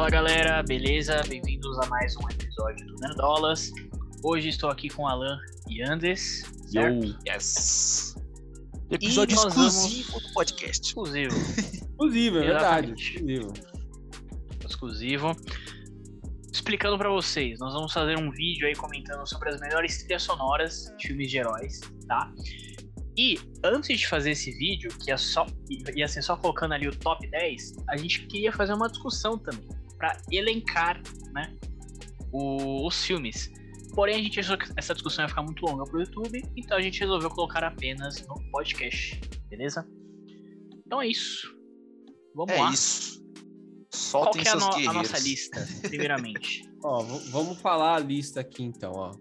Fala galera, beleza? Bem-vindos a mais um episódio do Nerdolas. Hoje estou aqui com Alan e Andes. Certo? Yo. Yes. Episódio exclusivo vamos- do podcast. Exclusivo. Exclusivo, é verdade. Exclusivo. exclusivo. Explicando pra vocês, nós vamos fazer um vídeo aí comentando sobre as melhores trilhas sonoras de filmes de heróis, tá? E antes de fazer esse vídeo, que ia, só, ia ser só colocando ali o top 10, a gente queria fazer uma discussão também, pra elencar, né, o- os filmes. Porém, a gente achou que essa discussão ia ficar muito longa pro YouTube, então a gente resolveu colocar apenas no podcast, beleza? Então é isso. Vamos É lá. isso. Qual que é a, no- a nossa lista, primeiramente? Ó, vamos falar a lista aqui então, ó.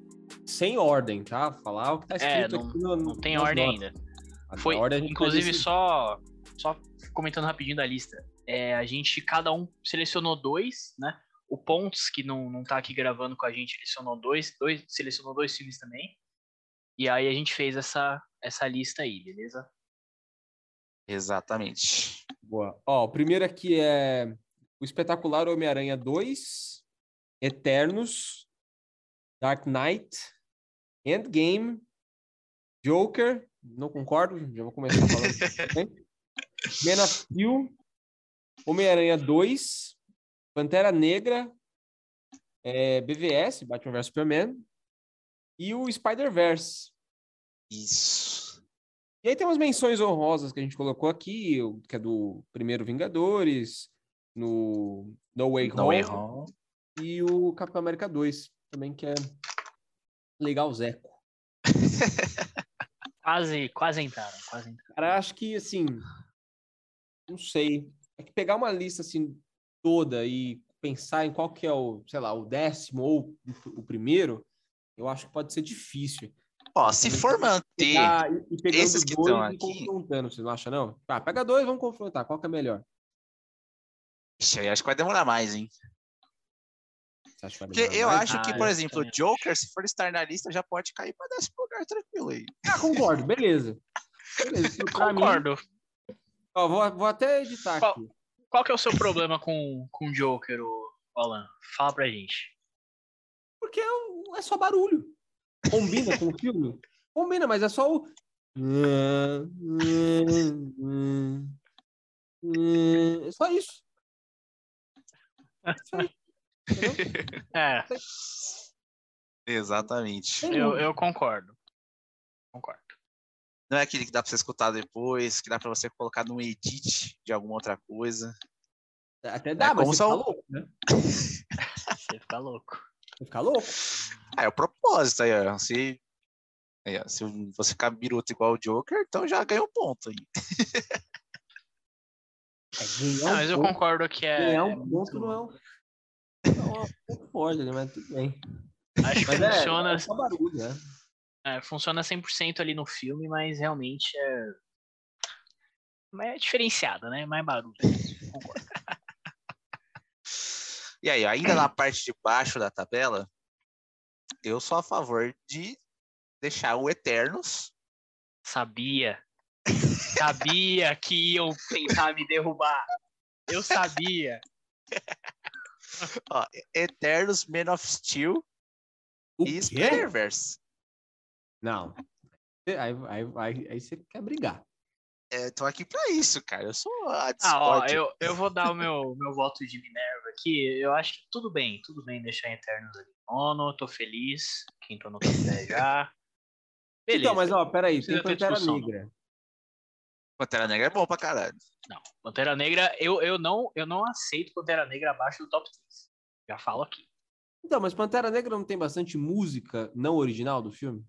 Sem ordem, tá? Falar o que tá É, escrito não- aqui no, Não tem ordem notas. ainda. A Foi, ordem inclusive, só, só comentando rapidinho da lista. É, a gente, cada um selecionou dois, né? O Pontes, que não, não tá aqui gravando com a gente, selecionou dois, dois, selecionou dois filmes também. E aí a gente fez essa, essa lista aí, beleza? Exatamente. Boa. Ó, o primeiro aqui é o espetacular Homem-Aranha 2, Eternos, Dark Knight, Endgame, Joker, não concordo, já vou começar falando. Man of Steel, Homem-Aranha 2, Pantera Negra, é, BVS, Batman vs Superman, e o Spider-Verse. Isso. E aí tem umas menções honrosas que a gente colocou aqui, o- que é do primeiro Vingadores, no No Way No Home, Way Home. e o Capitão América 2, também que é legal, Zeco. Quase, quase entraram, quase entraram. Cara, acho que, assim, não sei, é que pegar uma lista, assim, toda e pensar em qual que é o, sei lá, o décimo ou o primeiro, eu acho que pode ser difícil. Ó, se for manter. Pegar, e pegando esses que estão aqui- confrontando, você não acha, não? Ah, pega dois, vamos confrontar, qual que é melhor? Ixi, aí acho que vai demorar mais, hein? Você acha que vai Porque demorar eu mais? acho que, Ah, por exemplo, o Joker, se for estar na lista, já pode cair para décimo lugar tranquilo aí. Ah, concordo, beleza. Beleza, pra mim- Concordo. Ó, vou, vou até editar Qual- aqui. Qual que é o seu problema com, com o Joker, Alan? Fala pra gente. Porque é, um- é só barulho. Combina com o filme? Combina, mas é só o. É só isso. Só isso. É, Exatamente. eu, eu concordo. Concordo. Não é aquele que dá pra você escutar depois, que dá pra você colocar num edit de alguma outra coisa. Até dá, É, mas você são- fica louco, né? Você fica louco. Você fica louco. Ah, é o propósito aí, ó. Se, aí, ó, se você ficar biruta igual o Joker, então já ganhou um ponto aí. É, ganhar Não, mas eu ponto- concordo que é. Ganhar é um ponto não é um. Não é um pouco forte, né? Mas tudo bem. Acho que Mas é, funciona, é só barulho, né? É, funciona 100% ali no filme, mas realmente é. Mas é diferenciada, né? Mais barulho. Concordo. E aí, ainda na parte de baixo da tabela, eu sou a favor de deixar o Eternos. Sabia. Sabia que iam tentar me derrubar. Eu sabia. Ó, Eternos, Man of Steel O e? Spider-Verse. Não. Aí, aí, aí, aí você quer brigar. É, tô aqui pra isso, cara. Eu sou a Ah, ó, eu, eu vou dar o meu, meu voto de Minerva aqui. Eu acho que tudo bem, tudo bem deixar Eternos ali nono, tô feliz. Quem tô no top 10 já. Beleza. Então, mas ó, peraí, tem ter Pantera discussão, Negra. Pantera Negra é bom pra caralho. Não, Pantera Negra, eu, eu, não, eu não aceito Pantera Negra abaixo do top 10. Já falo aqui. Então, mas Pantera Negra não tem bastante música não original do filme?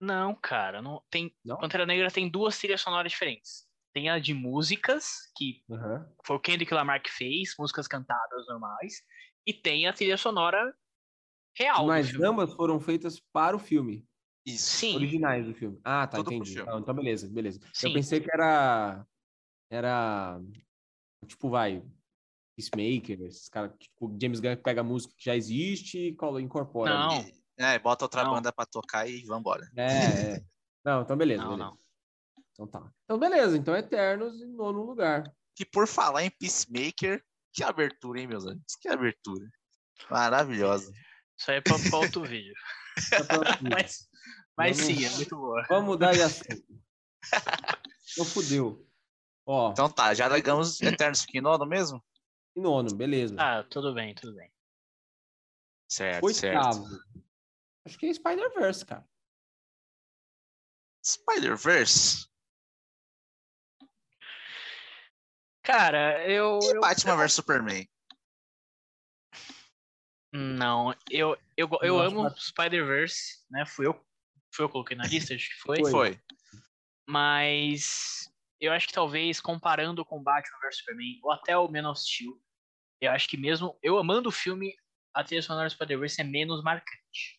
Não, cara, não tem. Não? Pantera Negra tem duas trilhas sonoras diferentes. Tem a de músicas, que Aham. foi o Kendrick Lamar que fez, músicas cantadas normais, e tem a trilha sonora real Mas ambas foram feitas para o filme, Isso. Sim, originais do filme. Ah, tá, Tudo entendi. Ah, então, beleza, beleza. sim. Eu pensei que era. Era. Tipo, vai. Peacemaker, esses caras. Tipo, James Gunn pega a música que já existe e incorpora. ali. É, bota outra Não. banda pra tocar e vambora. É, é. Não, então beleza. não, beleza. não. Então tá. Então beleza, então Eternos em nono lugar. Que por falar em Peacemaker, Que abertura, hein, meus amigos? Que abertura. Maravilhosa. Isso aí é pra, pra outro vídeo. mas mas Vamos- sim, é muito boa. Vamos mudar de assunto. Então fudeu. Ó, Então tá, já largamos Eternos fica em nono mesmo? em nono, beleza. Ah, tudo bem, tudo bem. Certo, certo. Acho que é Spider-Verse, cara. Spider-Verse? Cara, eu. E eu- Batman vs Superman? Não, eu, eu, go- eu Eu amo Spider-Verse, né? Fui eu, fui eu que coloquei na lista, acho que foi. Foi. Foi. Mas eu acho que talvez comparando com Batman vs Superman ou até o Man of Steel, eu acho que mesmo eu amando o filme, a trilha sonora do Spider-Verse é menos marcante.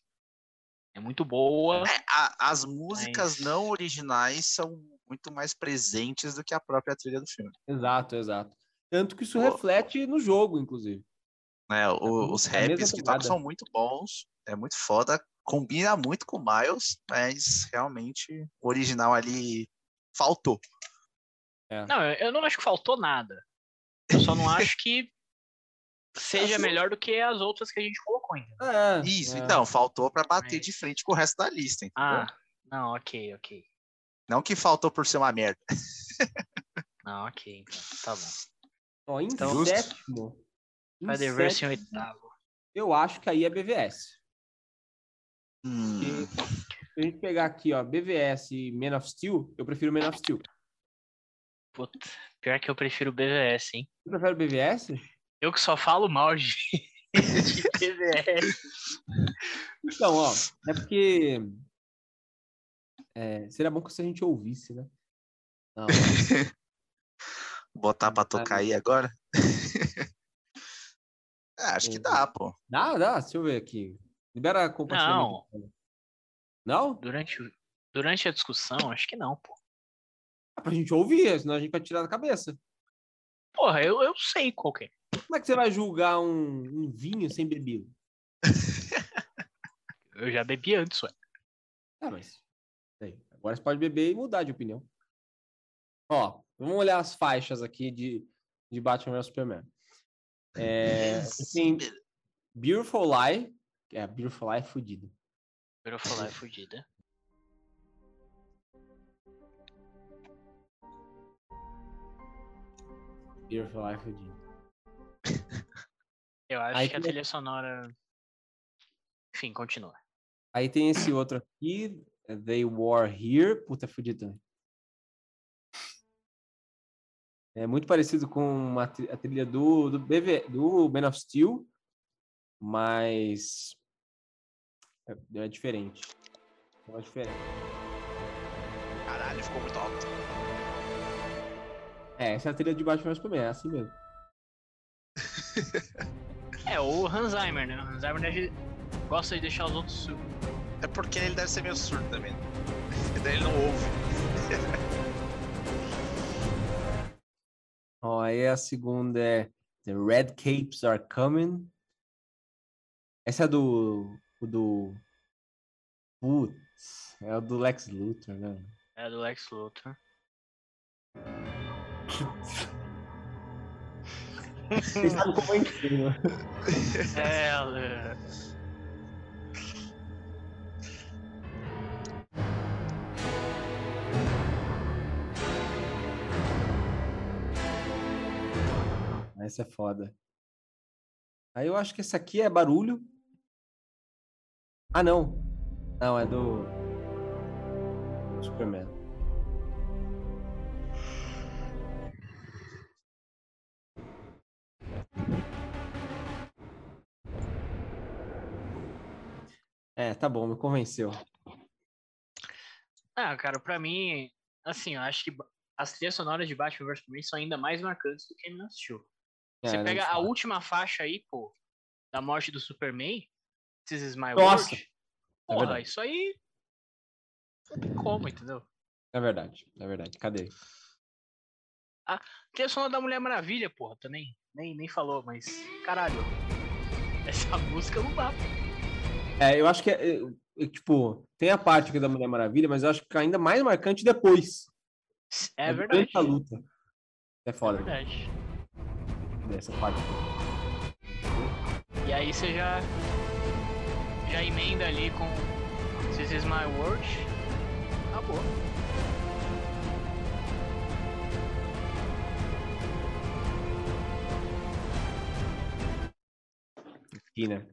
É muito boa. É, a- as músicas Mas- não originais são muito mais presentes do que a própria trilha do filme. Exato, exato. Tanto que isso Pô. reflete no jogo, inclusive. né? O- os a mesma raps que tocam são muito bons, é muito foda, combina muito com o Miles, mas realmente o original ali faltou. Não, eu, não acho que faltou nada. Eu só não acho que seja melhor do que as outras que a gente colocou ainda. É, Isso, é. então, faltou pra bater Mas- de frente com o resto da lista, entendeu? Ah, não, ok, ok. Não que faltou por ser uma merda. Não, ok, então, tá bom. Ó, em Então- sétimo. em Spider-Verse em oitavo. Eu acho que aí é BVS. Hum, Se a gente pegar aqui, ó, BVS e Man of Steel, eu prefiro Man of Steel. Puta, pior que eu prefiro BVS, hein? Você prefere BVS? Eu que só falo mal de, de BVS. Então, ó, é porque é, seria bom que se a gente ouvisse, né? Não, botar pra tocar aí agora? Ah, acho que dá, pô. dá, dá, deixa eu ver aqui. Libera compartilhamento. Não? Durante, o- durante a discussão, acho que não, pô. É pra gente ouvir, senão a gente vai tirar da cabeça. Porra, eu, eu sei qual que é. Como é que você vai julgar um, um vinho sem bebida? Eu já bebi antes, ué. Ah, mas. aí, agora você pode beber e mudar de opinião. Ó, vamos olhar as faixas aqui de, de Batman vs Superman. É, tem Beautiful Lie. É, Beautiful Lie é fudido. Eu vou falar é fodida. Beautiful Lie é fudido. Eu acho Aí que a tem- trilha sonora. Enfim, continua. Aí tem esse outro aqui, They War Here. Puta, é fudido também. É muito parecido com tri- a trilha do, do, BV, do Man of Steel, mas é, é diferente. É diferente. Caralho, ficou muito alto. É, essa é a trilha de Batman vs Superman, é assim mesmo. É, o Hans Zimmer, né? O Hans Zimmer deve- gosta de deixar os outros surdos. É porque ele deve ser meio surdo também. E daí ele não ouve. Ó, aí a segunda é The Red Capes Are Coming. Essa é do. o do. Putz, é o do Lex Luthor, né? É do Lex Luthor. Vocês sabem como é incrível. É, é, Essa é foda. Aí eu acho que essa aqui é barulho. Ah, não. Não, é do Superman. É, tá bom, me convenceu. Ah, cara, pra mim, assim, eu acho que as trilhas sonoras de Batman vs Superman são ainda mais marcantes do que Man of Steel. É, Você não pega a fala. última faixa aí, pô, da morte do Superman, This is My Nossa! World. É Porra, verdade. isso aí não tem como, entendeu? É verdade, é verdade. Cadê? Trilha sonora da Mulher Maravilha, porra, também. Nem, nem falou, mas caralho. Essa música não dá. pô. É, eu acho que é, é, é, tipo, tem a parte aqui da Mulher Maravilha, mas eu acho que fica ainda mais marcante depois. É verdade. a luta. É É foda. verdade. dessa parte. E aí você já. Já emenda ali com This is my world. Acabou. Aqui, né?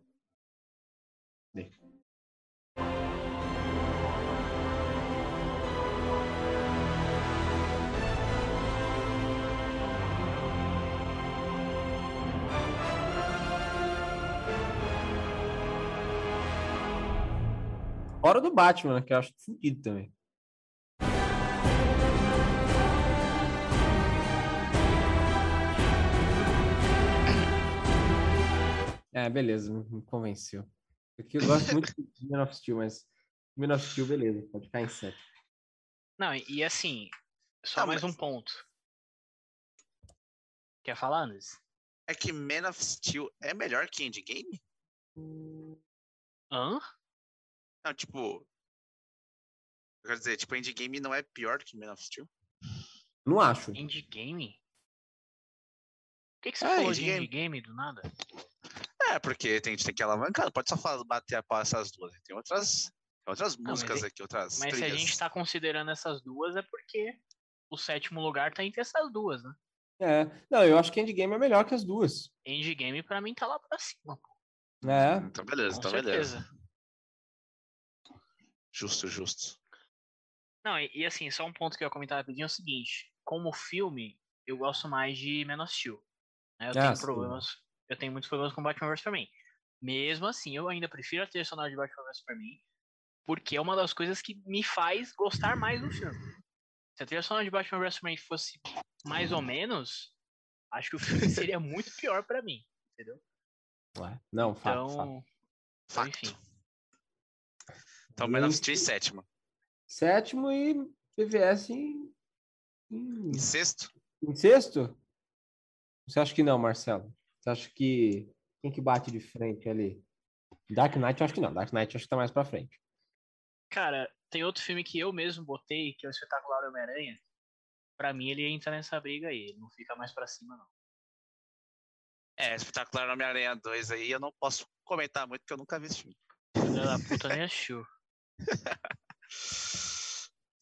Fora do Batman, que eu acho fudido também. É, beleza, me convenceu. Porque eu gosto muito de Man of Steel, mas Man of Steel, beleza, pode ficar em 7. Não, e, assim, só Ah, mais mas- um ponto. Quer falar, Anderson? É que Man of Steel é melhor que Endgame? Hã? Não, tipo. Eu quero dizer, tipo, Endgame não é pior que Man of Steel? Não acho. Endgame? Por que, que você É, falou de Endgame. Endgame do nada? É, porque tem, tem que alavancar, não pode só falar, bater a pau essas duas. Tem outras, tem outras músicas é- aqui, outras Mas se a trilhas. gente tá considerando essas duas, é porque o sétimo lugar tá entre essas duas, né? É. Não, eu acho que Endgame é melhor que as duas. Endgame pra mim tá lá pra cima, pô. É. Então beleza, Com então certeza. beleza. Justo, justo. Não, e, e assim, só um ponto que eu ia comentar rapidinho é o seguinte: como filme, eu gosto mais de Man of Steel. né? Eu Ah, tenho sim. problemas. Eu tenho muitos problemas com Batman vs Superman. Mesmo assim, eu ainda prefiro a trilha sonora de Batman vs Superman, porque é uma das coisas que me faz gostar mais do filme. Se a trilha sonora de Batman vs Superman fosse mais ou menos, acho que o filme seria muito pior pra mim, entendeu? Ué, Não, fato, Então, fato. então, enfim. Então Man of Steel em sétimo. Sétimo e PVS em, em, Em sexto? em sexto? Você acha que não, Marcelo? Você acha que quem que bate de frente ali? Dark Knight, eu acho que não. Dark Knight, eu acho que tá mais pra frente. Cara, tem outro filme que eu mesmo botei, que é o Espetacular Homem-Aranha. Pra mim, ele entra nessa briga aí. Ele não fica mais pra cima, não. É, espetacular Homem-Aranha 2 aí, eu não posso comentar muito porque eu nunca vi esse filme. Filha da puta nem assistiu.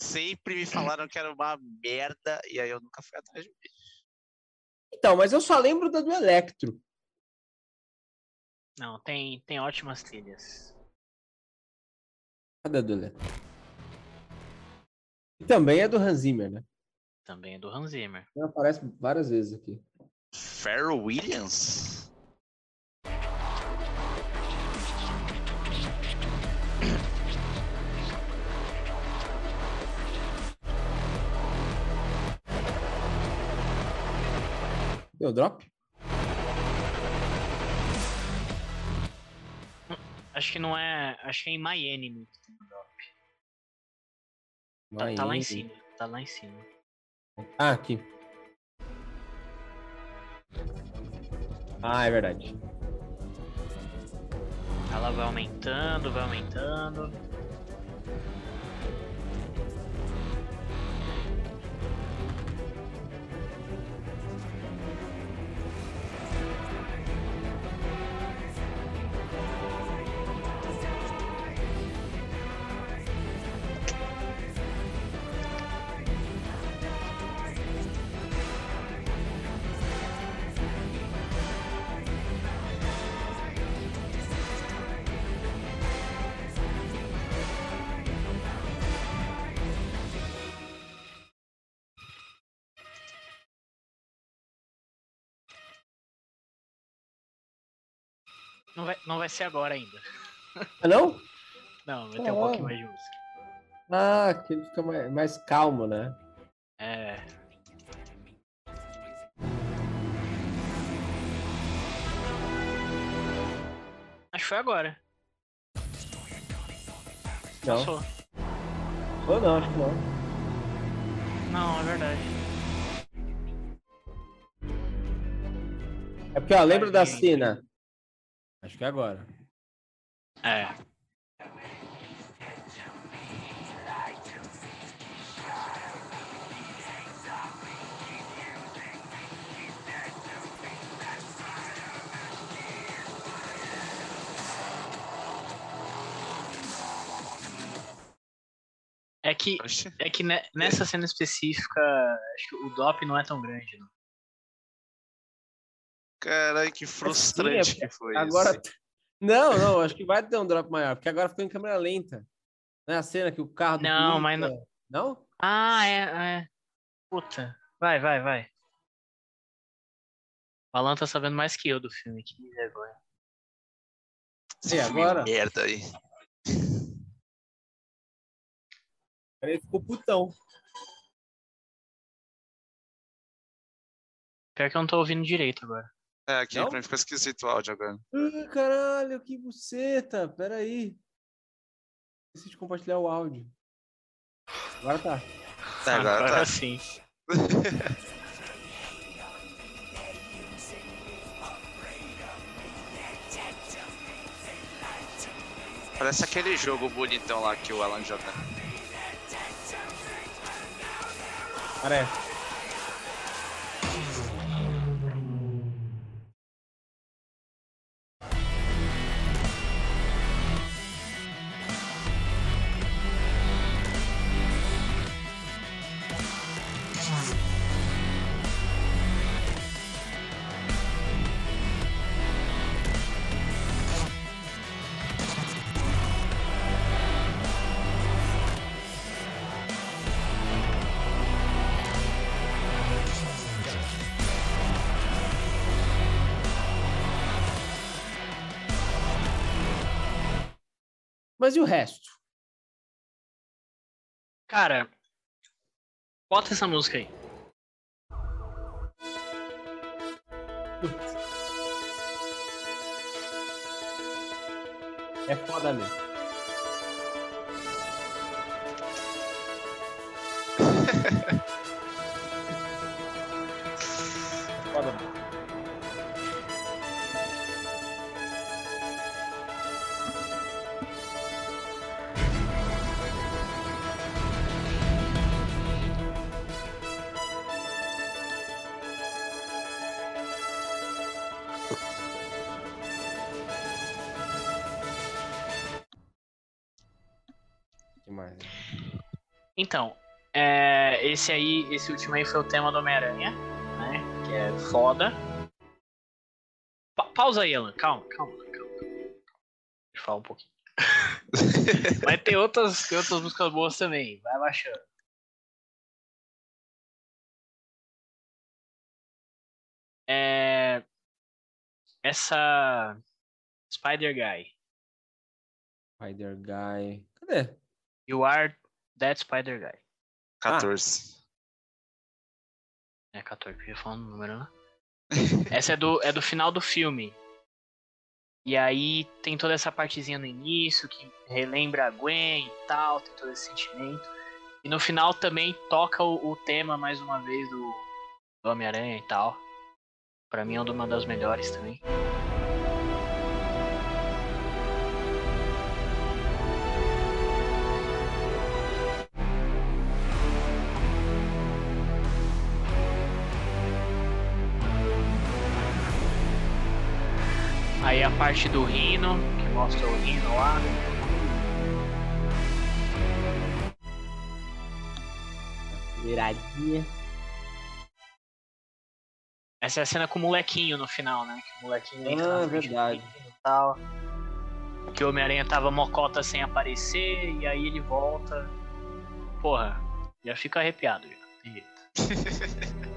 Sempre me falaram que era uma merda e aí eu nunca fui atrás de ver. Então, mas eu só lembro da do Electro. Não, tem, tem ótimas trilhas. Cadê a do Electro? E também é do Hans Zimmer, né? Também é do Hans Zimmer. Ela aparece várias vezes aqui. Pharrell Williams? Deu drop? Acho que não é. Acho que é em My Enemy. que tem drop. Tá, tá lá em cima. Tá lá em cima. Ah, aqui. Ah, é verdade. Ela vai aumentando, vai aumentando. Não vai, não vai ser agora ainda. Ah, não? Não, vai ter um Ah. pouquinho mais de música. Ah, que ele fica mais, mais calmo, né? É. Acho que foi agora. Não. Passou. Ou não, acho que não. Não, é verdade. É porque, ó, lembra da cena? Acho que é agora. É. É que, é que nessa cena específica, acho que o DOP não é tão grande, não. Caralho, que frustrante porque que foi Agora. isso. Não, não, acho que vai ter um drop maior, porque agora ficou em câmera lenta. Não é a cena que o carro. do Não, mas não- é- Não? Ah, é, é. Puta. Vai, vai, vai. O Alan tá sabendo mais que eu do filme, que vergonha. Esse E filme agora? merda aí. Ele ficou putão. Pior que eu não tô ouvindo direito agora. É, aqui Não? pra mim ficou esquisito o áudio agora. Ah, caralho, que buceta. Pera aí. Esqueci de compartilhar o áudio. Agora tá. É, agora tá. sim. Parece aquele jogo bonitão lá que o Alan joga. Parece. E o resto? Cara, bota essa música aí. Putz. É foda mesmo. É foda mesmo. Então, é, esse aí, esse último aí foi o tema do Homem-Aranha, né? Que é foda. Pa- pausa aí, Alan. Calma, calma, calma. Deixa eu falar um pouquinho. Mas tem outras, tem outras músicas boas também. Vai baixando. É, essa Spider Guy. Spider Guy. Cadê? You are that Spider Guy. 14. É 14, que eu ia falar um número, né? Essa é do, é do final do filme. E aí tem toda essa partezinha no início que relembra a Gwen e tal, tem todo esse sentimento. E no final também toca o, o tema mais uma vez do, do Homem-Aranha e tal. Pra mim é uma das melhores também. Aí a parte do Rino, que mostra o Rino lá. Viradinha. Essa é a cena com o molequinho no final, né? Que o molequinho entra Ah, na verdade. E tal. Que o Homem-Aranha tava mocota sem aparecer, e aí ele volta. Porra, já fica arrepiado já. Tem jeito.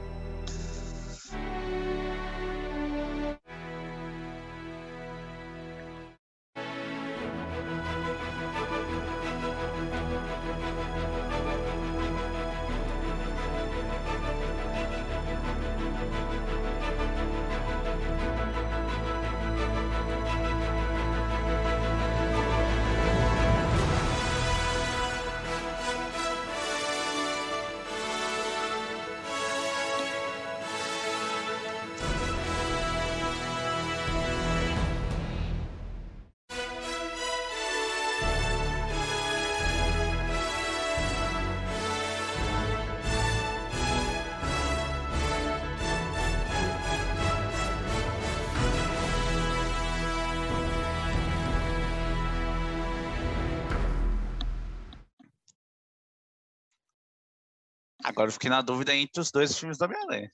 Agora eu fiquei na dúvida entre os dois filmes do Homem-Aranha.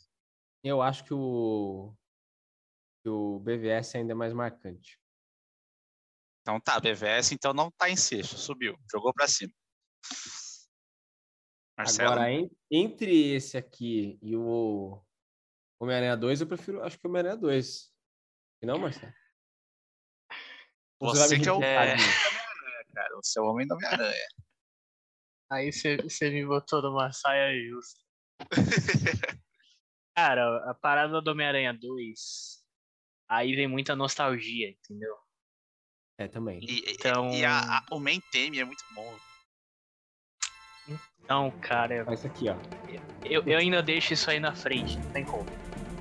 Eu acho que o, que o BVS ainda é mais marcante. Então tá, BVS então não tá em sexto, subiu, jogou pra cima. Marcelo, Agora, en- entre esse aqui e o Homem-Aranha 2, eu prefiro, acho que o Homem-Aranha 2. E não, Marcelo? Você me que é o- É. Cara, o seu Homem do Homem-Aranha. Aí você me botou numa saia justa. Cara, a parada do Homem-Aranha 2, aí vem muita nostalgia, entendeu? É, também. E, Então- e a- a- o main theme é muito bom. Então, cara, Mas Esse aqui, ó. eu, eu ainda deixo isso aí na frente, não tem como.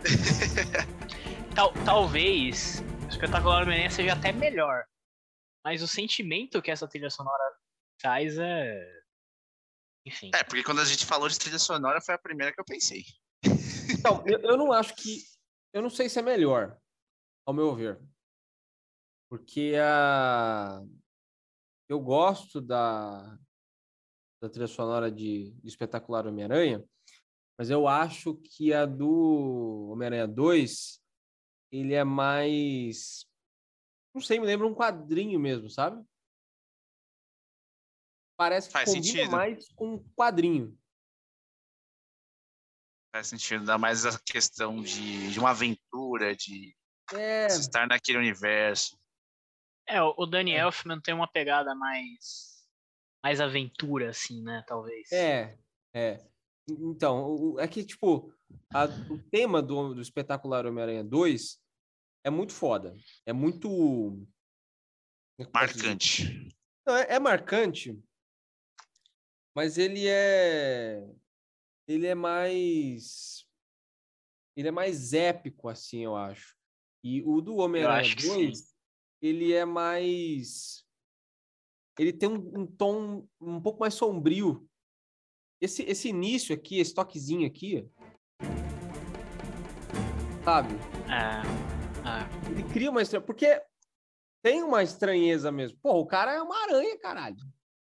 Tal, talvez o espetacular Homem-Aranha seja até melhor. Mas o sentimento que essa trilha sonora traz é. Enfim. É, porque quando a gente falou de trilha sonora foi a primeira que eu pensei. Então, eu, eu não acho que. Eu não sei se é melhor, ao meu ver. Porque a. Eu gosto da, da trilha sonora de, de Espetacular Homem-Aranha, mas eu acho que a do Homem-Aranha 2 ele é mais. Não sei, me lembra um quadrinho mesmo, sabe? Parece que Faz combina sentido. mais com um quadrinho. Faz sentido, dá mais a questão de, de uma aventura, de É, estar naquele universo. É, o Danny Elfman tem uma pegada mais. mais aventura, assim, né? Talvez. É, é. Então, é que, tipo, a- o tema do, do espetacular Homem-Aranha 2 é muito foda. É muito. é? Marcante. Não, é, é marcante, mas ele é. Ele é mais. Ele é mais épico, assim, eu acho. E o do Homem-Aranha acho que 2, ele é mais. Ele tem um, um tom um pouco mais sombrio. Esse, esse início aqui, esse toquezinho aqui. Sabe? É. Ele cria uma estranheza. Porque tem uma estranheza mesmo. Pô, o cara é uma aranha, caralho.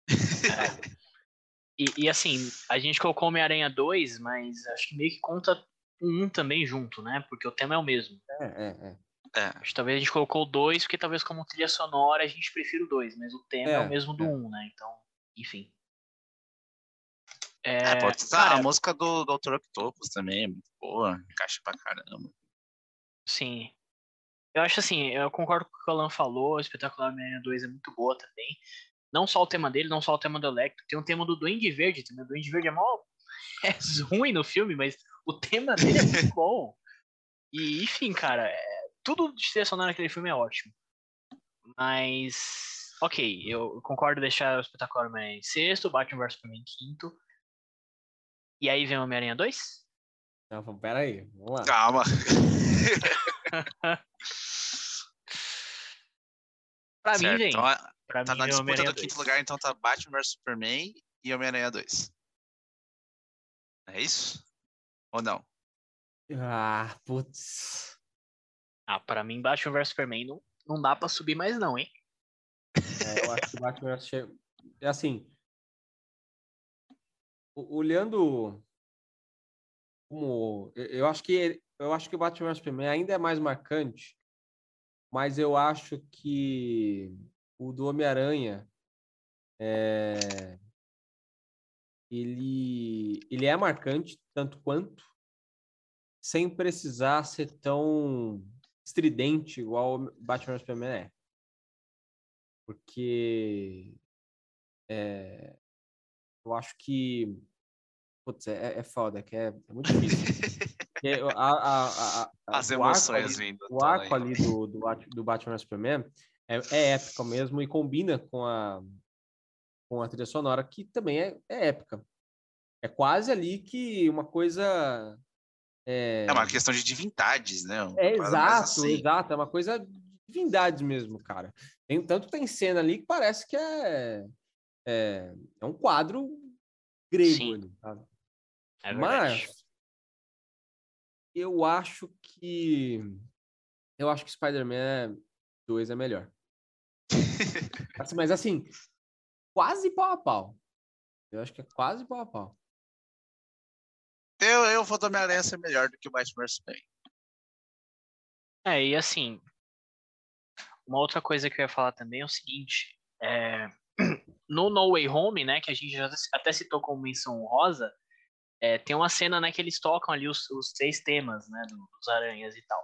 E, e, assim, a gente colocou Homem-Aranha 2, mas acho que meio que conta um também junto, né? Porque o tema é o mesmo. É, é, é. É, Acho que talvez a gente colocou o 2, porque talvez como trilha sonora a gente prefira o 2, mas o tema é, É, o mesmo do é. 1, um, né? Então, enfim. é, É, pode estar. cara, A música do Dr. Octopus também é muito boa, encaixa pra caramba. Sim. Eu acho assim, eu concordo com o que o Alan falou, o Espetacular Homem-Aranha 2 é muito boa também. Não só o tema dele, não só o tema do Electro, tem o tema do Duende Verde também. O Duende Verde é mó... é ruim no filme, mas o tema dele é muito bom. E, enfim, cara, é- tudo de trilha sonora naquele filme é ótimo. Mas, ok, eu concordo em deixar o Espetacular Homem-Aranha em sexto, Batman vs Superman em quinto. E aí vem o Homem-Aranha 2? Não, pera aí, vamos lá. Calma. Pra mim Certo, vem. então, a- Pra tá mim na disputa do quinto 2. lugar, então tá Batman vs Superman e Homem-Aranha 2. É isso? Ou não? Ah, putz. Ah, pra mim, Batman vs Superman não, não dá pra subir mais não, hein? É, eu acho que o Batman vs. che- É assim. Olhando como. eu- Eu acho que eu acho que o Batman vs Superman ainda é mais marcante, mas eu acho que o do Homem-Aranha é, ele, ele é marcante tanto quanto, sem precisar ser tão estridente igual Batman Superman é. Porque é, eu acho que putz, é, é foda, que é, é muito difícil. A, a, As o arco emoções ali- vindo. o arco ali do, do, Bat- do Batman Superman é, é épico mesmo e combina com a, com a trilha sonora, que também é, é épica. É quase ali que uma coisa. É, É uma questão de divindades, né? Uma é exato, assim. exato. É uma coisa de divindades mesmo, cara. Tem, tanto tem cena ali que parece que é, é, é um quadro grego Sim. ali, sabe? É. Mas eu acho que eu acho que Spider-Man 2 é melhor. Assim, mas assim, quase pau a pau. Eu acho que é quase pau a pau. Eu, eu vou do Homem-Aranha ser melhor do que o Batman vs Superman. É, e assim, uma outra coisa que eu ia falar também é o seguinte, é, no No Way Home, né, que a gente já até citou como menção honrosa, é, tem uma cena, né, que eles tocam ali os, os três temas, né, dos aranhas e tal.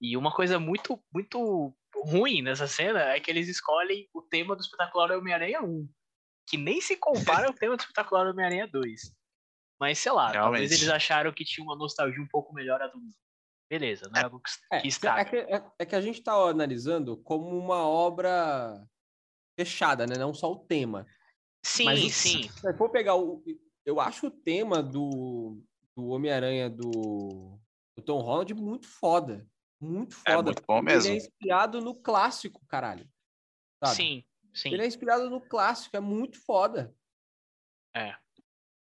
E uma coisa muito, muito ruim nessa cena é que eles escolhem o tema do Espetacular Homem-Aranha 1, que nem se compara ao tema do Espetacular Homem-Aranha 2. Mas sei lá, talvez Realmente. eles acharam que tinha uma nostalgia um pouco melhor a do Beleza, não é algo que, É, que é, estraga. que, é- é que a gente está analisando como uma obra fechada, né? Não só o tema. Sim, Mas sim. Se for pegar o. Eu acho o tema do, do Homem-Aranha do, do Tom Holland muito foda. Muito É foda. muito bom Ele mesmo. é inspirado no clássico, caralho. Sabe? Sim, sim. Ele é inspirado no clássico, é muito foda.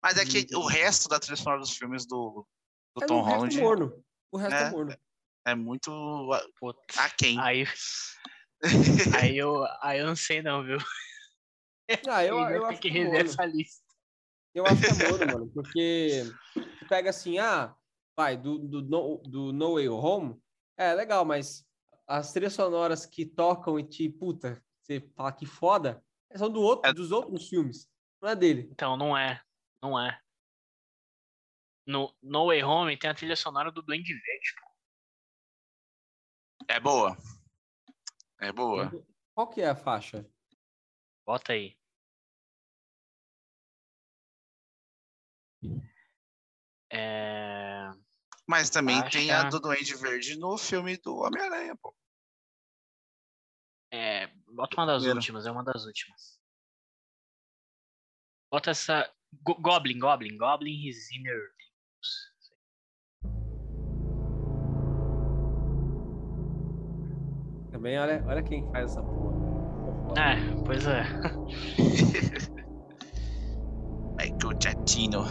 Mas é que o resto da trilha sonora dos filmes do, do É, Tom o resto Holland é morno. O resto é, É. morno. é muito aquém. Aí, aí, eu, aí eu não sei não, viu? Ah, eu, Ele eu ter acho que é rever essa lista. Eu acho que é morno, mano, porque tu pega assim, ah, vai, do, do, no, do No Way Home, é legal, mas as trilhas sonoras que tocam e te, puta, você fala que foda, são do outro, É- dos outros filmes, não é dele. Então, não é. Não é. No No Way Home tem a trilha sonora do Duende Verde. É boa. É boa. Qual que é a faixa? Bota aí. É... Mas também tem a Faixa. do Duende Verde no filme do Homem-Aranha, pô. é, Bota uma das Primeiro. últimas, é uma das últimas. Bota essa. Go- Goblin, Goblin, Goblin is inner. Também, olha, olha quem faz essa porra. É, pois é. Michael Giacchino.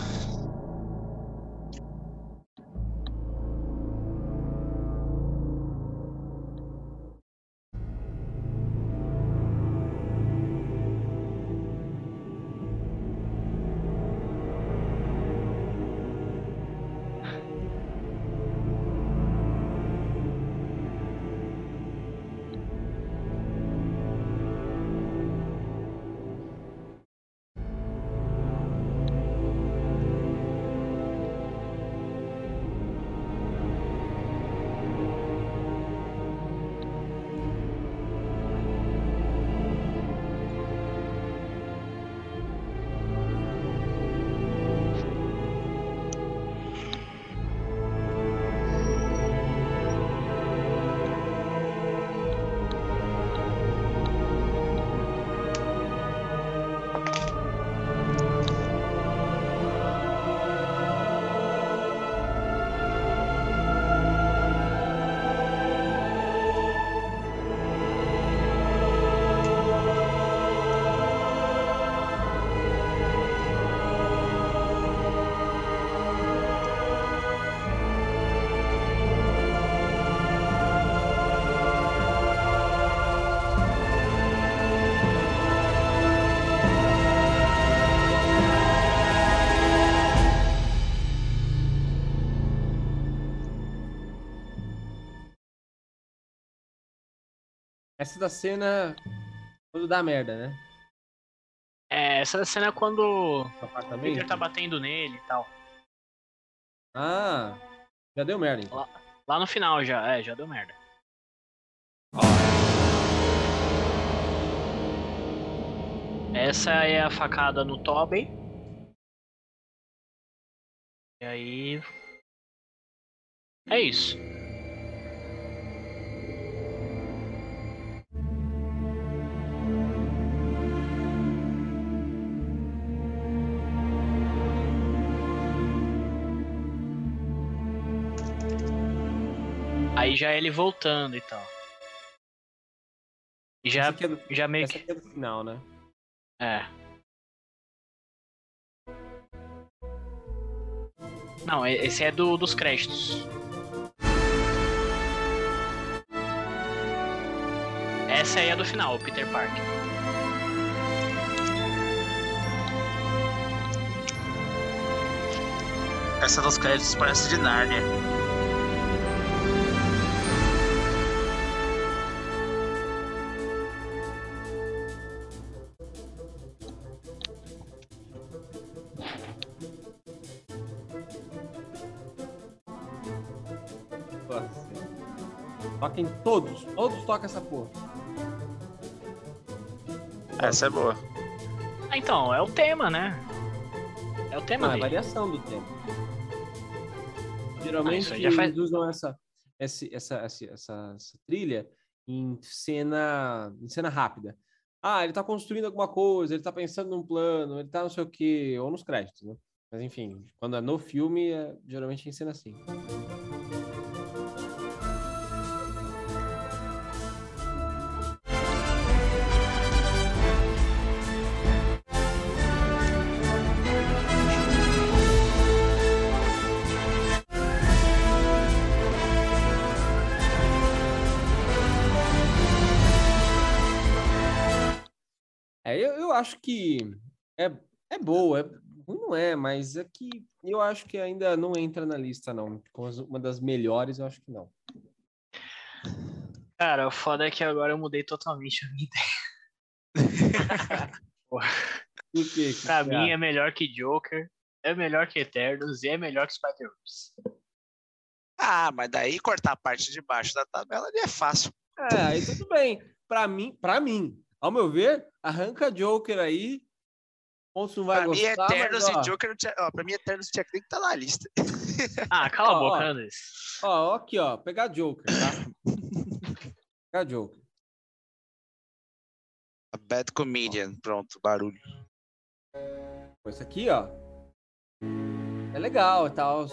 Essa da cena quando dá merda, né? É, essa cena é quando o. Peter tá batendo nele e tal. Ah, já deu merda. Então. Lá no final já, é, já deu merda. Essa é a facada no Tobey. E aí. É isso. Aí já é ele voltando e tal. E já, é do, já meio essa que. aqui é do final, né? É. Não, esse é do, dos créditos. Essa aí é do final, o Peter Parker. Essa dos créditos parece de Nárnia. Toquem todos, todos tocam essa porra. Essa é boa. Ah, então, é o tema, né? É o tema Não, é dele. variação do tema. Ah, Geralmente aí já faz- eles usam essa, essa, essa, essa, essa- essa trilha em cena, em cena rápida. Ah, ele tá construindo alguma coisa, ele tá pensando num plano, ele tá não sei o quê, ou nos créditos, né? Mas enfim, quando é no filme, é geralmente em cena assim. Acho que é, é boa, é, ruim não é, mas é que eu acho que ainda não entra na lista, não. Como uma das melhores, eu acho que não. Cara, o foda é que agora eu mudei totalmente a minha ideia. Por quê? Pra mim é melhor que Joker, é melhor que Eternos e é melhor que Spider-Verse. Ah, mas daí cortar a parte de baixo da tabela ali é fácil. É, aí tudo bem. Pra mim, pra mim, ao meu ver, arranca Joker aí. Pontos não vai Pra mim, gostar, Eternos mas, ó, e Joker, não tinha, ó, pra mim, Eternos tinha que nem que tá na lista. Ah, cala Ó, a boca. Anderson. Ó, ó aqui, ó, pegar Joker, tá? pegar Joker. A Bad Comedian, pronto, barulho. Pô, Esse aqui, ó. É legal e tal.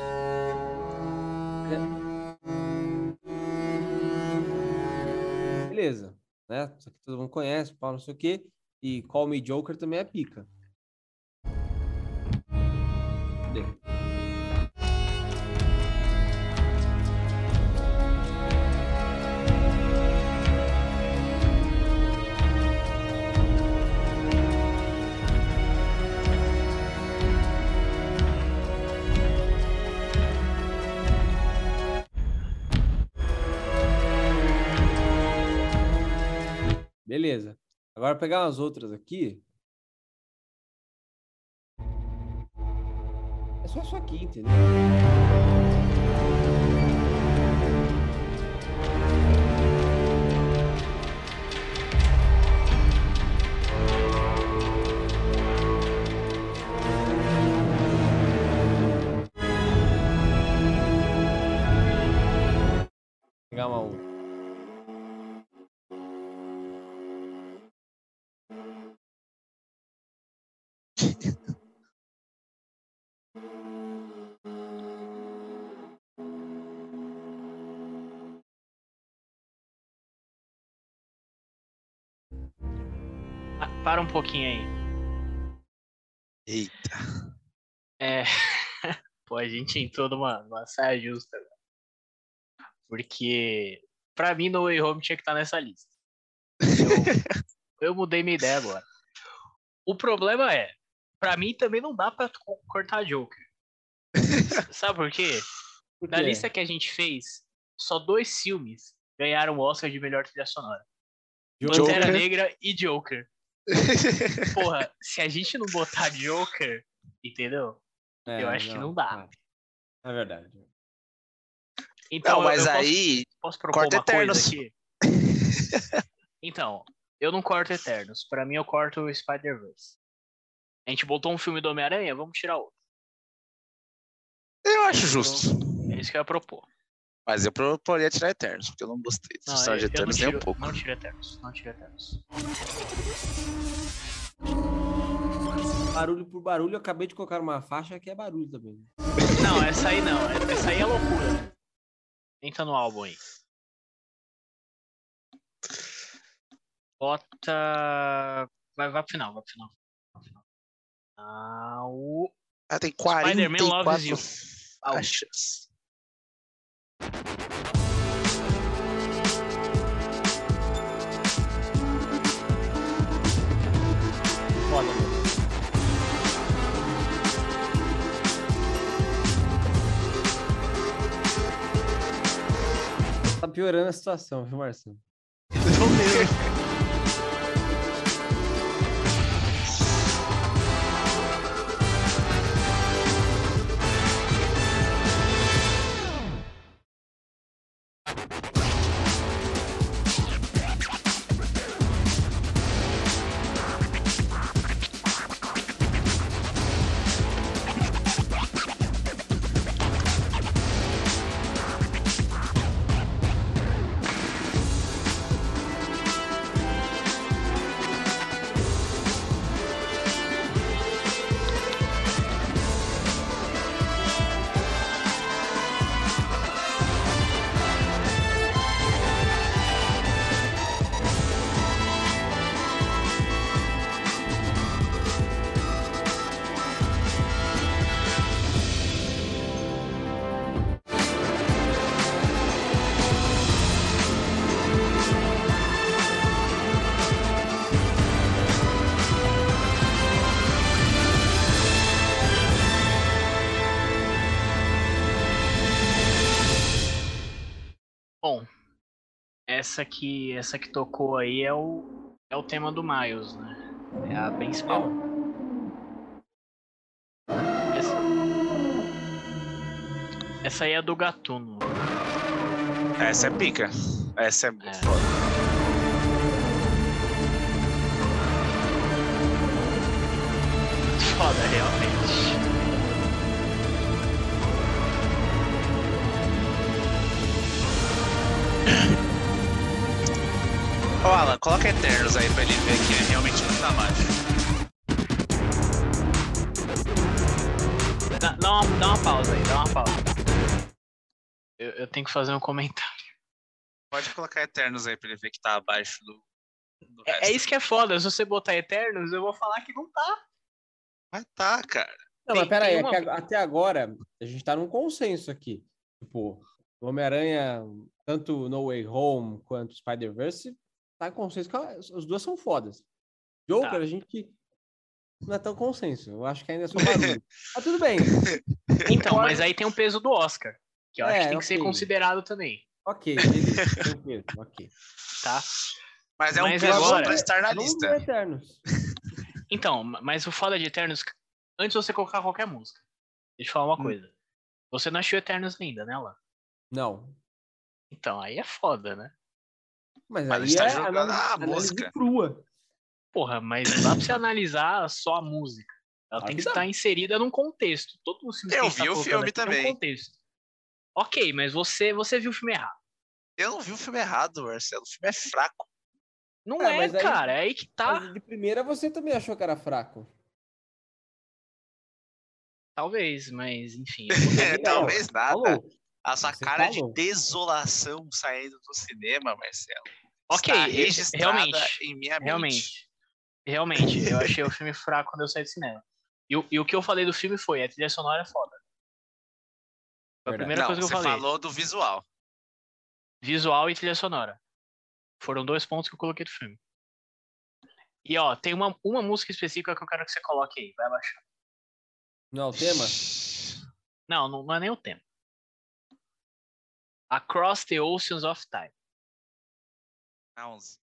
Beleza, né? Isso aqui todo mundo conhece, pau, não sei o quê. E Call Me Joker também é pica. Agora pegar umas outras aqui. É só isso aqui, entendeu? Pegar uma outra. Ah, para um pouquinho aí. Eita. É. Pô, a gente entrou numa, numa saia justa. velho. Porque, pra mim, No Way Home tinha que estar nessa lista. Eu, eu mudei minha ideia agora. O problema é, pra mim também não dá pra co- cortar Joker. Sabe por quê? Por Na quê? lista que a gente fez, só dois filmes ganharam o Oscar de melhor trilha sonora. Joker. Pantera Negra e Joker. Porra, se a gente não botar Joker, entendeu? É, eu acho que não dá. É verdade. Então, Não, eu- mas eu posso- aí. Posso propor Corta uma coisa Eternos. aqui? então, eu não corto Eternos. Pra mim, eu corto o Spider-Verse. A gente botou um filme do Homem-Aranha, vamos tirar outro. Eu acho justo. É isso que eu ia propor. Mas eu proporia tirar Eternos, porque eu não gostei Não, da história de eu não Eternos nem um pouco. não tiro Eternos. Não tiro Eternos. Barulho por barulho, eu acabei de colocar uma faixa que é barulho também. Não, essa aí não. Essa aí é loucura. Entra no álbum aí. Bota. Vai, vai pro final. Vai pro final. Ah, o... Ela tem 44 faixas. Foda, meu. Tá piorando a situação, viu, Marcelo? Essa que essa que tocou aí é o é o tema do Miles, né? É a principal. Essa, essa aí é do Gatuno. Essa é pica. Essa é muito É. foda. Ô, Alan, coloca Eternos aí pra ele ver que é realmente muito dramático. Dá, dá uma, dá uma pausa aí, dá uma pausa. Eu, eu tenho que fazer um comentário. Pode colocar Eternos aí pra ele ver que tá abaixo do, do É, resto. é isso que é foda, se você botar Eternos, eu vou falar que não tá. Mas tá, cara. Não, Tem- mas peraí, tem é uma- que ag- até agora a gente tá num consenso aqui. Tipo, o Homem-Aranha, tanto No Way Home quanto Spider-Verse, tá em consenso que as as duas são fodas. Joker, Tá. a gente não é tão consenso. Eu acho que ainda é só barulho. Mas tudo bem. Então, mas aí tem o peso do Oscar, que eu acho É, que tem que ser considerado também, Ok, beleza. tranquilo, ok. tá? Mas é um Mas peso agora- pra estar na lista. Eternos. Então, ma- mas o foda de Eternos, antes de você colocar qualquer música, deixa eu falar uma Hum. coisa. Você não achou Eternos ainda, né, Lan? Não. Então, aí é foda, né? Mas, Mas aí está é jogando análise, a análise música. crua. Porra, mas não dá pra você analisar só a música. Ela Claro tem que dá. estar inserida num contexto. Todo o filme Eu tá vi o filme também. Um contexto. Ok, mas você, você viu o filme errado. Eu não vi o filme errado, Marcelo. O filme é fraco. Não É, é, mas aí- cara. É aí que tá. De primeira você também achou que era fraco. Talvez, mas enfim. É, Não, talvez nada. Falou. A sua Você cara falou. de desolação saindo do cinema, Marcelo. Ok, está realmente, em minha mente. Realmente. Realmente, eu achei o filme fraco quando eu saí do cinema. E, o- e o que eu falei do filme foi, a trilha sonora é foda. Foi a primeira Não, coisa que eu você falei. falou do visual. Visual e trilha sonora. Foram dois pontos que eu coloquei do filme. E ó, tem uma, uma música específica que eu quero que você coloque aí, vai abaixar. Não é o tema? Não, não, não é nem o tema. Across the Oceans of Time. Onze.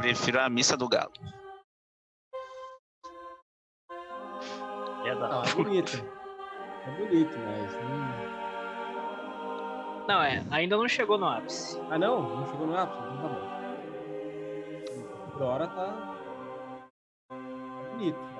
Prefiro a missa do galo. Filha da Não, é bonito. É bonito, mas. Não... Não, é, ainda não chegou no ápice. Ah, não? Não chegou no ápice? Então tá bom. Por hora tá. tá bonito.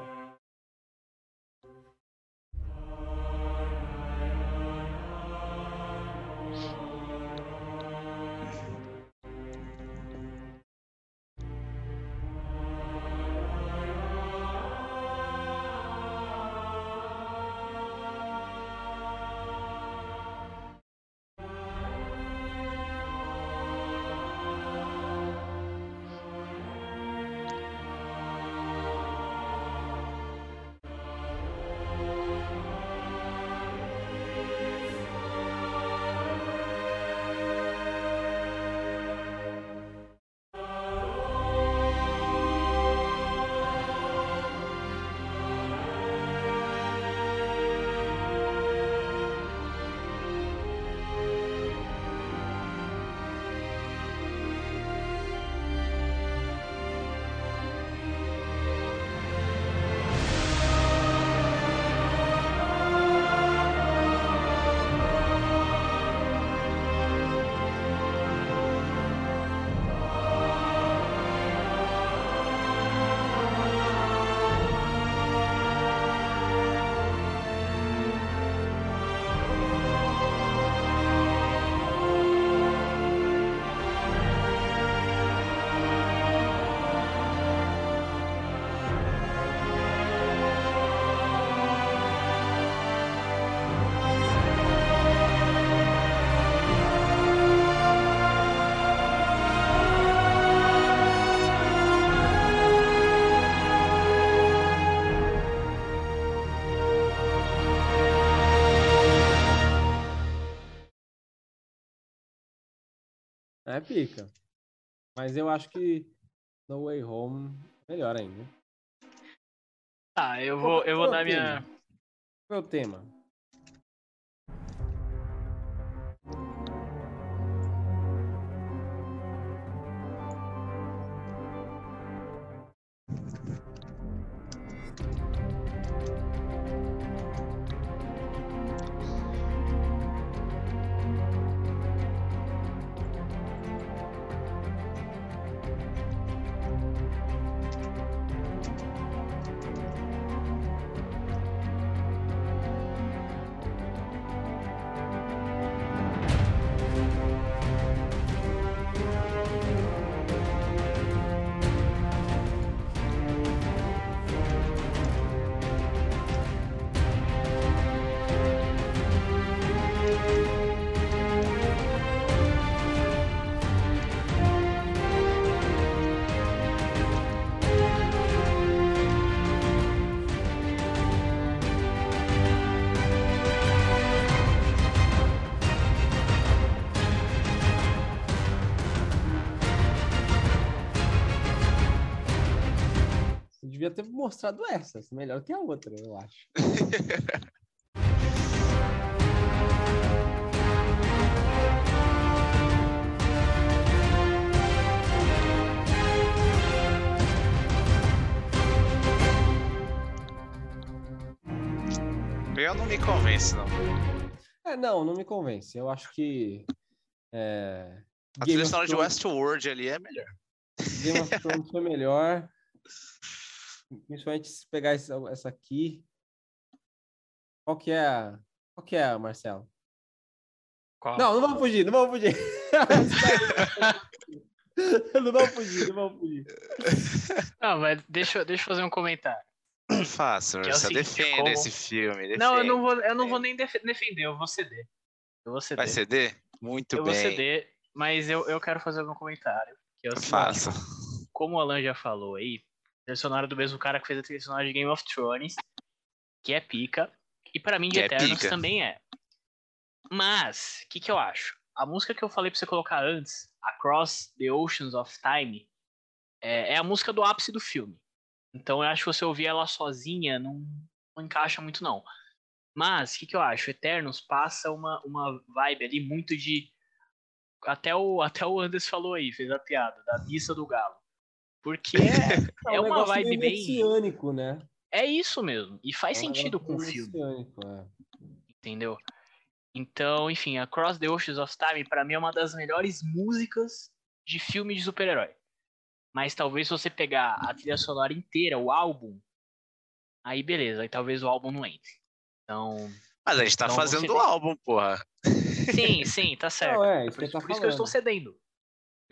É pica. Mas eu acho que No Way Home é melhor ainda. Tá, eu vou, eu vou dar é minha. Qual é o tema? Mostrado essa. essa é melhor que a outra, eu acho. Eu não me convenço, não. É, não, não me convence. Eu acho que. É, A trilha sonora de Westworld ali é melhor. Game of Thrones foi melhor. Principalmente se pegar essa, essa aqui. Qual que é a. Qual que é a, Marcelo? Qual? Não, não vamos fugir, não vamos fugir. não vamos fugir, não vamos fugir. Não, mas deixa, eu- deixa eu fazer um comentário. Que é seguinte, defende como- esse filme. Não, eu defende. não vou, eu não vou nem def- defender, eu vou ceder. Eu vou ceder. Vai ceder? Muito eu vou bem. ceder, mas eu, eu quero fazer algum comentário. Que é Faça. como o Alan já falou aí, trilha sonora do mesmo cara que fez a trilha sonora de Game of Thrones, que é pica, e pra mim de Que é Eternos pica. também é. Mas, o que, que eu acho? A música que eu falei pra você colocar antes, Across the Oceans of Time, é, é a música do ápice do filme. Então eu acho que você ouvir ela sozinha não, não encaixa muito, não. Mas, o que, que eu acho? Eternos passa uma, uma vibe ali muito de. Até o, até o Anders falou aí, fez a piada, da missa do galo. Porque é, é um uma vibe meio bem. messiânico, né? É isso mesmo. E faz É um sentido com o filme, messiânico, é. entendeu? Então, enfim, Across the Oceans of Time, pra mim, é uma das melhores músicas de filme de super-herói. Mas talvez se você pegar a trilha sonora inteira, o álbum, aí beleza, aí talvez o álbum não entre. Então, Mas a gente tá Então fazendo o álbum, porra. sim, sim, tá certo. Não, é, isso por isso, tô por isso que eu estou cedendo.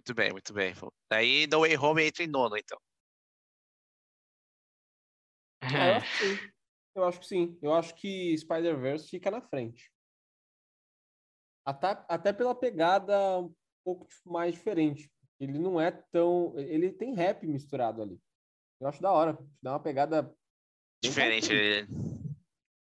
Muito bem, muito bem. Daí No Way Home entra em nono, então. É, eu acho que sim. Eu acho que sim. Eu acho que Spider-Verse fica na frente. Até, até pela pegada um pouco mais diferente. Ele não é tão. Ele tem rap misturado ali. Eu acho da hora. Dá uma pegada. Diferente. Ele,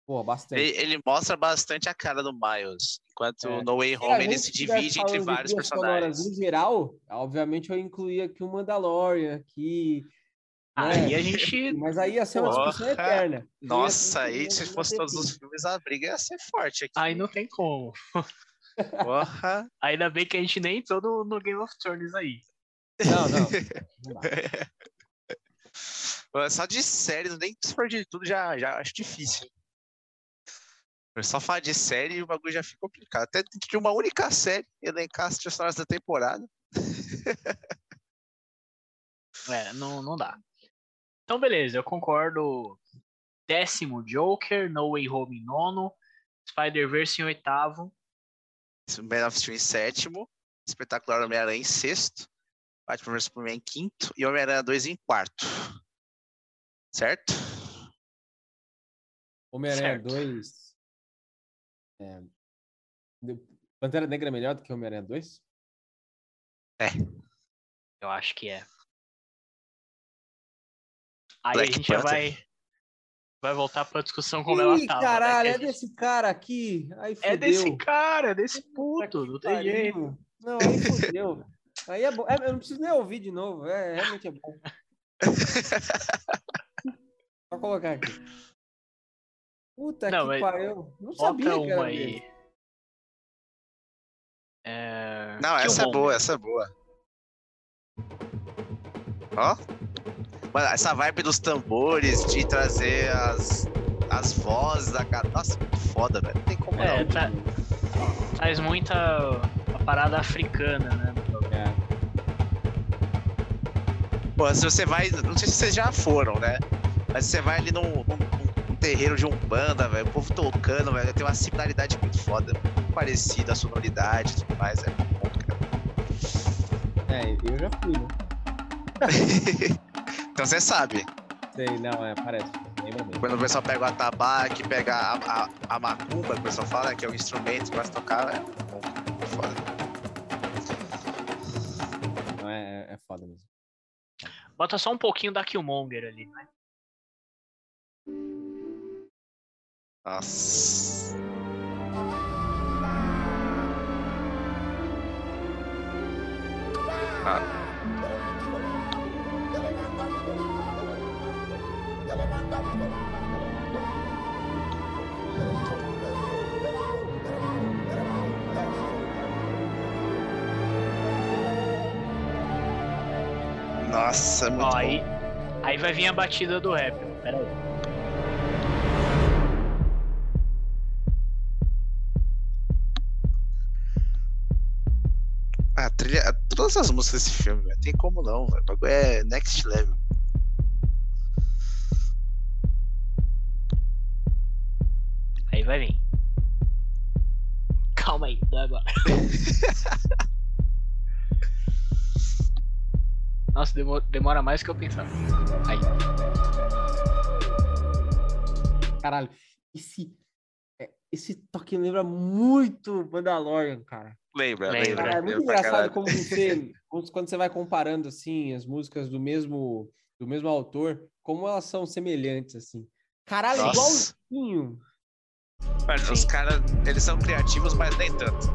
Pô, bastante. ele, ele mostra bastante a cara do Miles. Enquanto É. No Way Home ele se divide entre vários personagens. No geral, obviamente eu incluía aqui o Mandalorian aqui. Aí né? a gente. Mas aí ia ser uma discussão Porra. eterna. Nossa, aí se fosse todos os filmes, a briga ia ser forte aqui. Aí não tem como. Porra. Ainda bem que a gente nem entrou no, no Game of Thrones aí. Não, não. não. Só de séries, nem se for de tudo, já, já acho difícil. Só falar de série, o bagulho já fica complicado. Até dentro de uma única série, elencar as trilhas da temporada. É, não, não dá. Então, beleza, eu concordo. Décimo Joker, No Way Home em nono, Spider-Verse em oitavo. Man of Steel em sétimo, Espetacular Homem-Aranha em sexto, Batman vs Superman em quinto e Homem-Aranha 2 em quarto. Certo? Homem-Aranha Certo. 2. É... Pantera Negra é melhor do que Homem-Aranha 2? Eu acho que é. Aí Black a gente já Panther. vai, vai voltar pra discussão como ela Ih, tava. né, caralho, a é desse cara aqui. Aí fudeu. É desse cara, é desse puto, não tem jeito. Não, aí fudeu. Aí é bom. É, eu não preciso nem ouvir de novo. É, realmente é bom. Só colocar aqui. Puta Não, que pariu. Não sabia Bota que era uma dele. aí. É... Não, essa é boa, essa é boa. Ó. Mano, essa vibe dos tambores, de trazer as, as vozes da cara. Nossa, muito foda, velho. Não tem como É, não. tra- traz muita a parada africana, né? É. Pô, se você vai. Não sei se vocês já foram, né? Mas você vai ali num, num- num terreiro de Umbanda, velho. O povo tocando, velho. Tem uma similaridade muito foda. Muito parecida, a sonoridade e tudo mais. É muito bom, cara. É, eu já fui, né? então você sabe. Sei, não, é, parece. Quando o pessoal pega o atabaque, pega a, a, a macumba, que o pessoal fala, que é o instrumento que vai tocar, é muito bom. Muito foda. Não, é, é- é foda mesmo. Bota só um pouquinho da Killmonger ali, né? Nossa. Ah. Nossa, é muito Ó, bom. aí, aí vai vir a batida do rap. Pera aí. Trilha, todas as músicas desse filme, velho, tem como não, velho. O bagulho é next level. Aí vai vir. Calma aí, dá agora. Nossa, demo- demora mais do que eu pensava. Aí. Caralho, esse, é, esse toque lembra muito Mandalorian, cara. Lembra, Lembra. Cara, é muito engraçado como você, quando você vai comparando assim as músicas do mesmo do mesmo autor, como elas são semelhantes assim. Caralho, Nossa. igualzinho. Mano, Os caras, eles são criativos, mas nem tanto.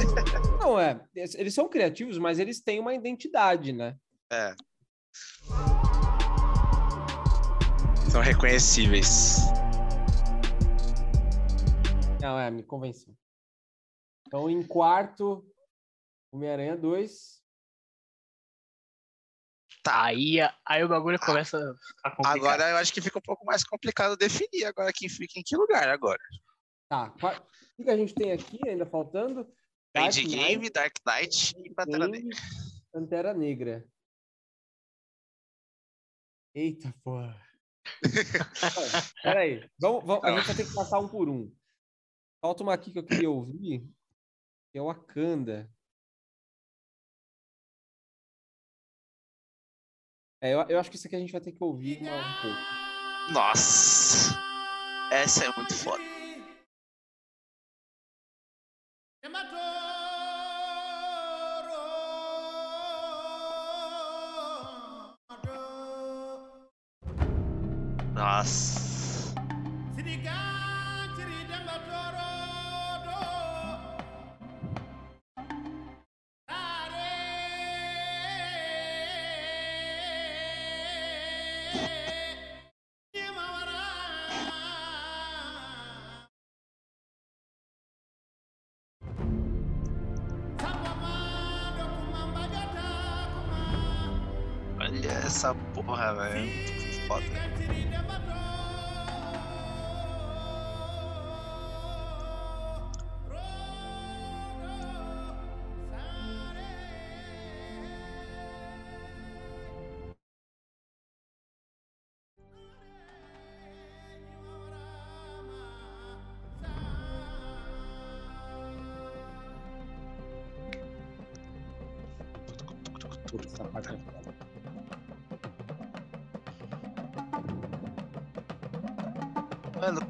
Não é, eles eles são criativos, mas eles têm uma identidade, né? É. São reconhecíveis. Não, é, me convenceu. Então, em quarto, Homem-Aranha 2. Tá. Aí, aí o bagulho começa a ficar complicado. Agora eu acho que fica um pouco mais complicado definir agora quem fica em que lugar agora. Tá. O que a gente tem aqui ainda faltando? Dark Endgame, Dark Knight e Pantera Negra. Pantera Negra. Eita, porra. Peraí. Vamos, vamos, a gente vai ter que passar um por um. Falta uma aqui que eu queria ouvir, é o Wakanda. É, eu, eu acho que isso aqui a gente vai ter que ouvir um pouco. Nossa. Essa é muito foda. Essa porra, velho. Foda.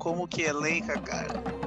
Como que elenca, cara?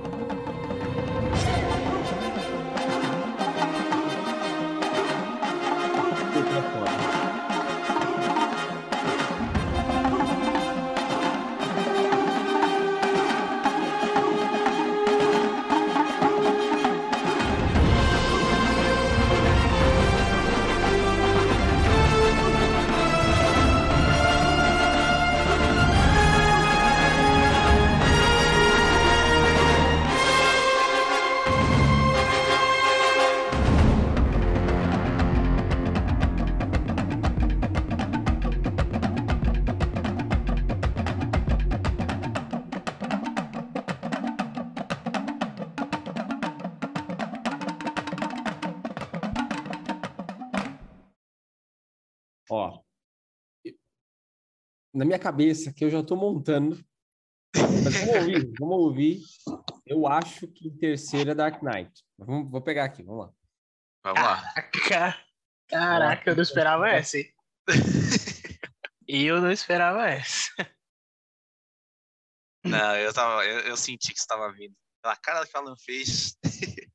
Minha cabeça, que eu já tô montando. Mas vamos ouvir, vamos ouvir. Eu acho que em terceiro é Dark Knight. Vamos, vou pegar aqui, vamos lá. Vamos lá. Caraca, Caraca, eu não esperava essa, hein? Eu não esperava essa. Não, eu tava. Eu, eu senti que você tava vindo. Pela cara que Alan fez.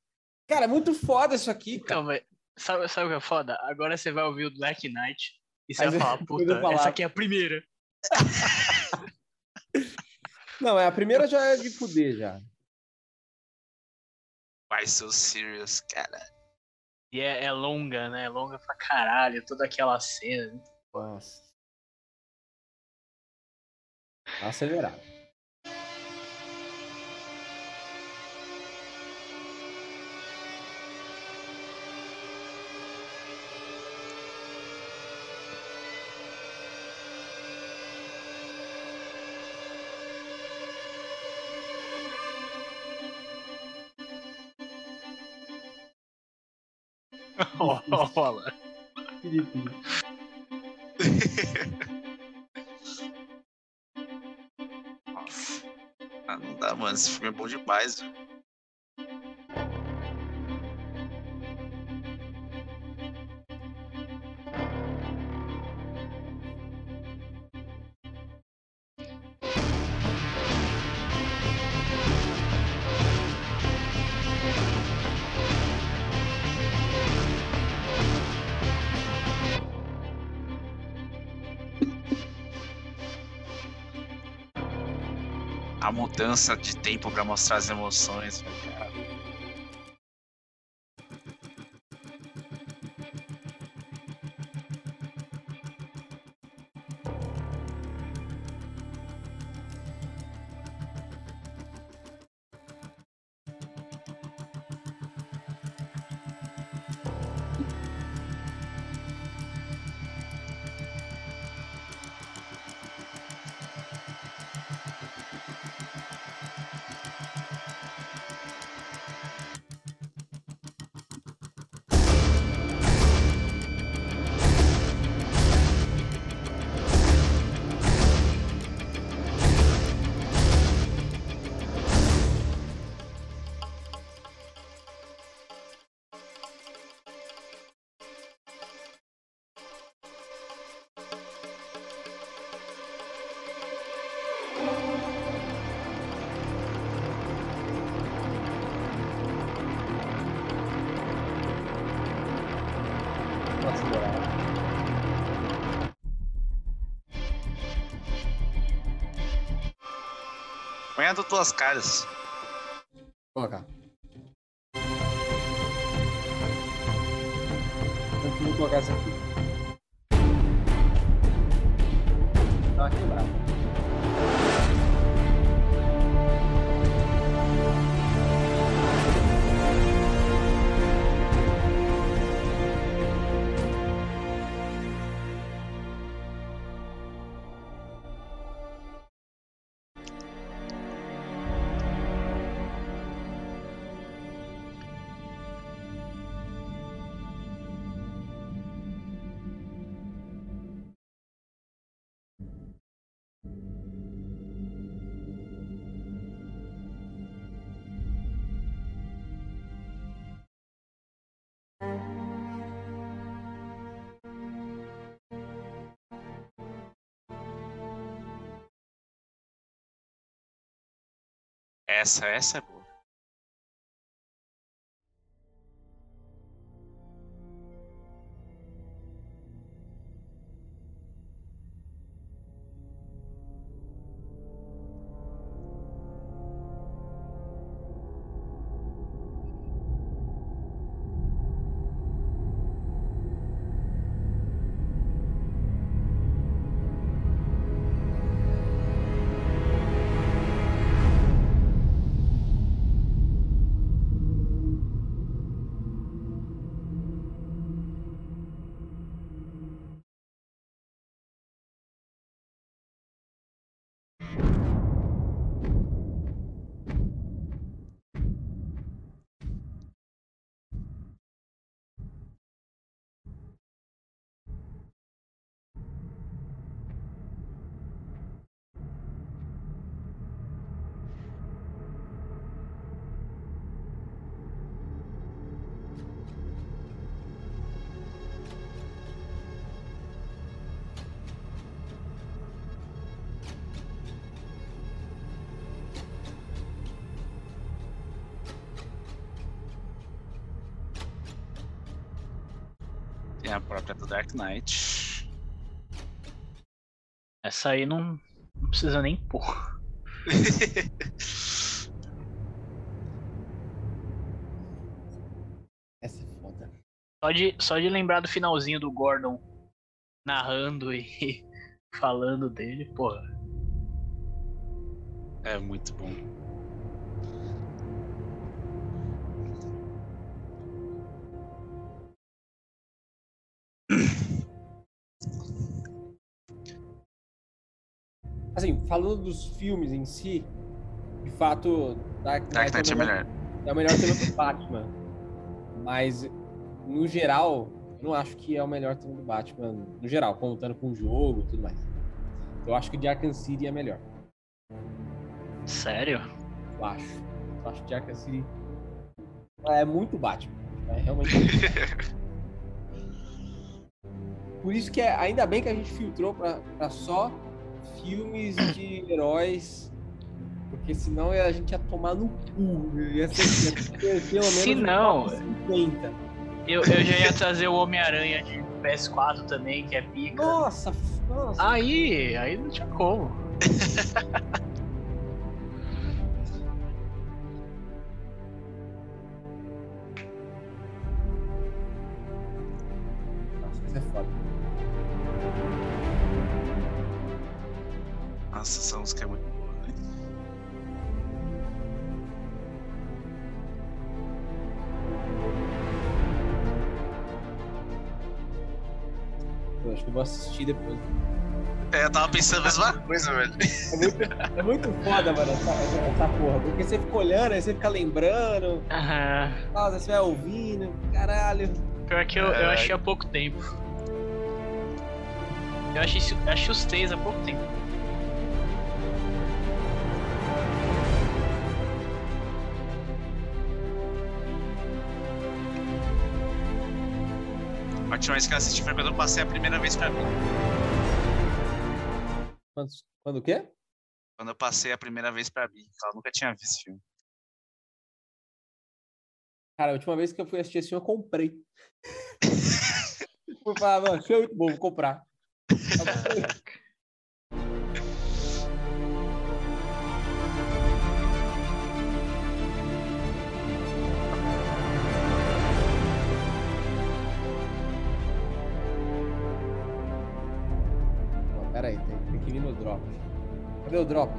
Cara, é muito foda isso aqui, cara. Então, mas sabe, sabe o que é foda? Agora você vai ouvir o Black Knight e você vai falar, puta, falar. essa aqui é a primeira. Não, é a primeira já é de fuder já. Vai ser o Sirius, cara. E é, é longa, né? É longa pra caralho, toda aquela cena. Nossa. Tá Rola. Felipe. Nossa. Ah, não dá, mano. Esse filme é bom demais, velho. Mudança de tempo pra mostrar as emoções, velho. cara. A das tuas caras. Essa, essa Tem a própria do Dark Knight. Essa aí não, não precisa nem pôr. Essa é foda. Só de, só de lembrar do finalzinho do Gordon narrando e falando dele, porra. é muito bom. Assim, falando dos filmes em si, de fato, Dark Knight, Dark Knight é o melhor. é o melhor tema do Batman. Mas, no geral, eu não acho que é o melhor tema do Batman, no geral, contando com o jogo e tudo mais. Eu acho que o de Arkham City é melhor. Sério? Eu acho. Eu acho que de Arkham City é muito Batman. É realmente. Por isso que é, ainda bem que a gente filtrou pra só filmes de heróis. Porque senão a gente ia tomar no cu. Ia ser, ia ter pelo menos Se não- top 50. Eu, eu já ia trazer o Homem-Aranha de PS4 também, que é pica. Nossa, nossa. Aí, aí não tinha como. mesma coisa, velho. É muito, é muito foda, mano, essa, essa, porra. Porque você fica olhando, aí você fica lembrando, Aham. aí você vai ouvindo. Caralho. Pior que eu, eu achei há pouco tempo. Eu achei, achei os três há pouco tempo. Vez que eu assisti foi quando eu passei a primeira vez pra mim. Quando, quando o quê? Quando eu passei a primeira vez pra mim. Ela nunca tinha visto esse filme. Cara, a última vez que eu fui assistir esse filme, eu comprei. Fui falar, mano, filme é muito bom, vou comprar. drop? Cadê o drop?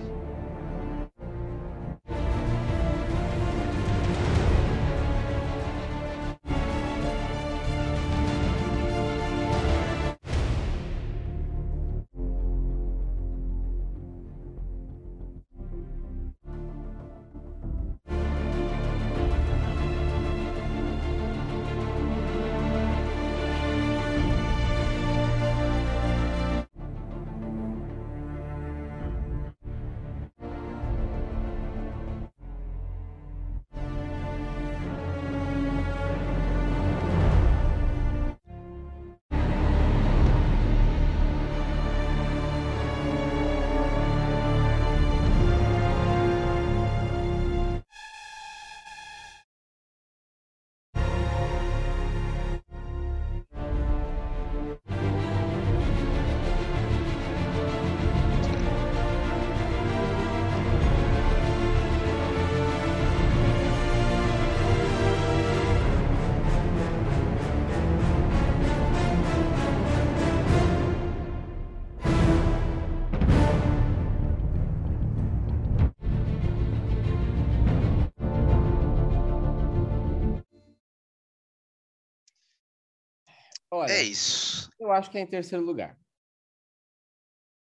Olha, É isso. eu acho que é em terceiro lugar.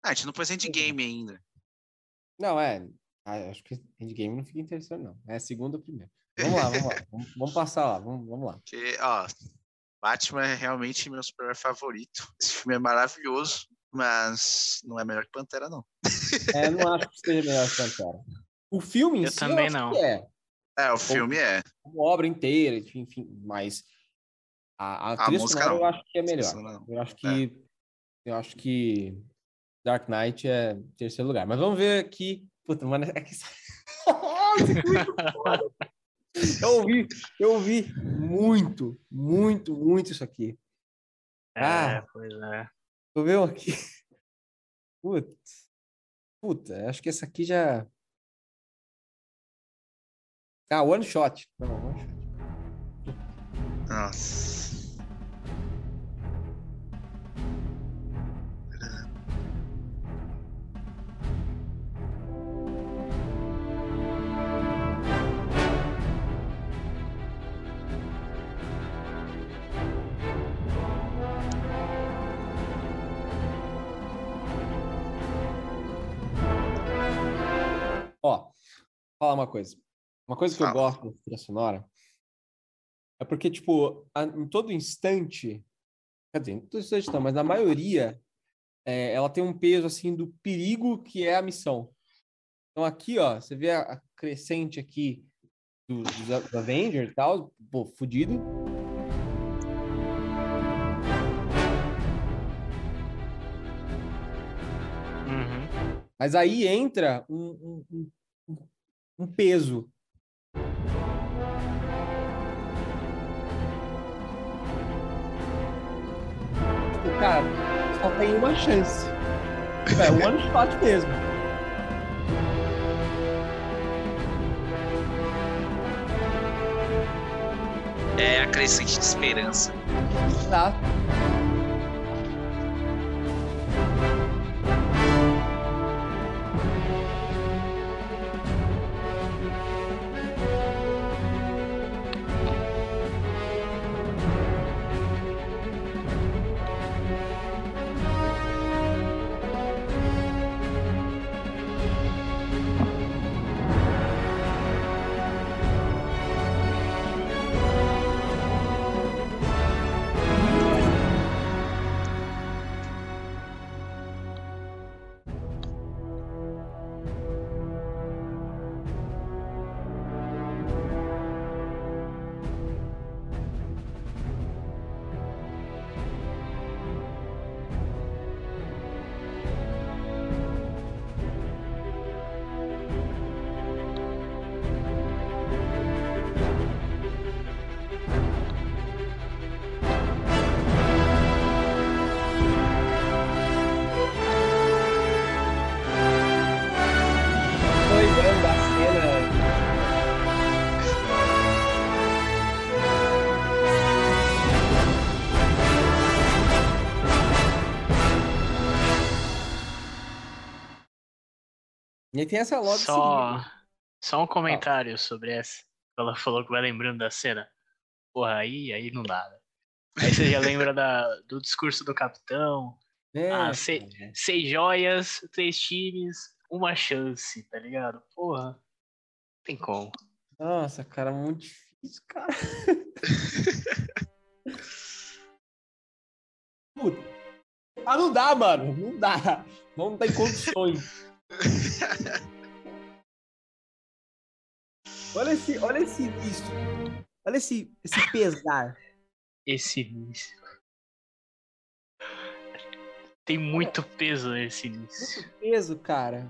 Ah, a gente não pôs endgame ainda. Não, é. ah, acho que Endgame não fica em terceiro, não. É segundo ou primeiro. Vamos lá, vamos lá. Vamos, vamos passar lá, vamos, vamos lá. Porque, ó, Batman é realmente meu super favorito. Esse filme é maravilhoso, mas não é melhor que Pantera, não. É, não acho que seja melhor que Pantera. O filme em Eu si, também acho não. que é. É, o filme é. Uma obra inteira, enfim, enfim, mas a, a, A trilha música sonora não. eu acho que é melhor. Eu acho que eu acho que Dark Knight é terceiro lugar. Mas vamos ver aqui. Puta, mano, é que é. Eu ouvi, eu ouvi muito, muito, muito isso aqui. É, Ah. pois é. Tu viu aqui? Putz. Puta, acho que essa aqui já. Ah, one shot. Não, one shot. Nossa. Falar uma coisa. Uma coisa que eu Fala. gosto da trilha sonora é porque, tipo, a- em todo instante, quer dizer, em todo instante não, mas na maioria, é, ela tem um peso, assim, do perigo que é a missão. Então aqui, ó, você vê a, a crescente aqui dos Avengers e tal, pô, fudido. Uhum. Mas aí entra um, um- um- um peso. Tipo, cara, só tem uma chance. É um one shot mesmo. É a crescente de esperança. Exato. E aí tem essa logo Só, só um comentário sobre essa. Ela falou que vai lembrando da cena. Porra, aí, aí não dá. Né? Aí você já lembra da, do discurso do capitão. É, Ah, sei- cara. Seis joias, três times, uma chance, tá ligado? Porra. Não tem como. Nossa, cara, muito difícil, cara. Puta. Ah, não dá, mano. Não dá. Não tem condições. Olha esse, olha esse início. Olha esse, esse pesar. Esse início. Tem muito peso nesse início. Muito peso, cara.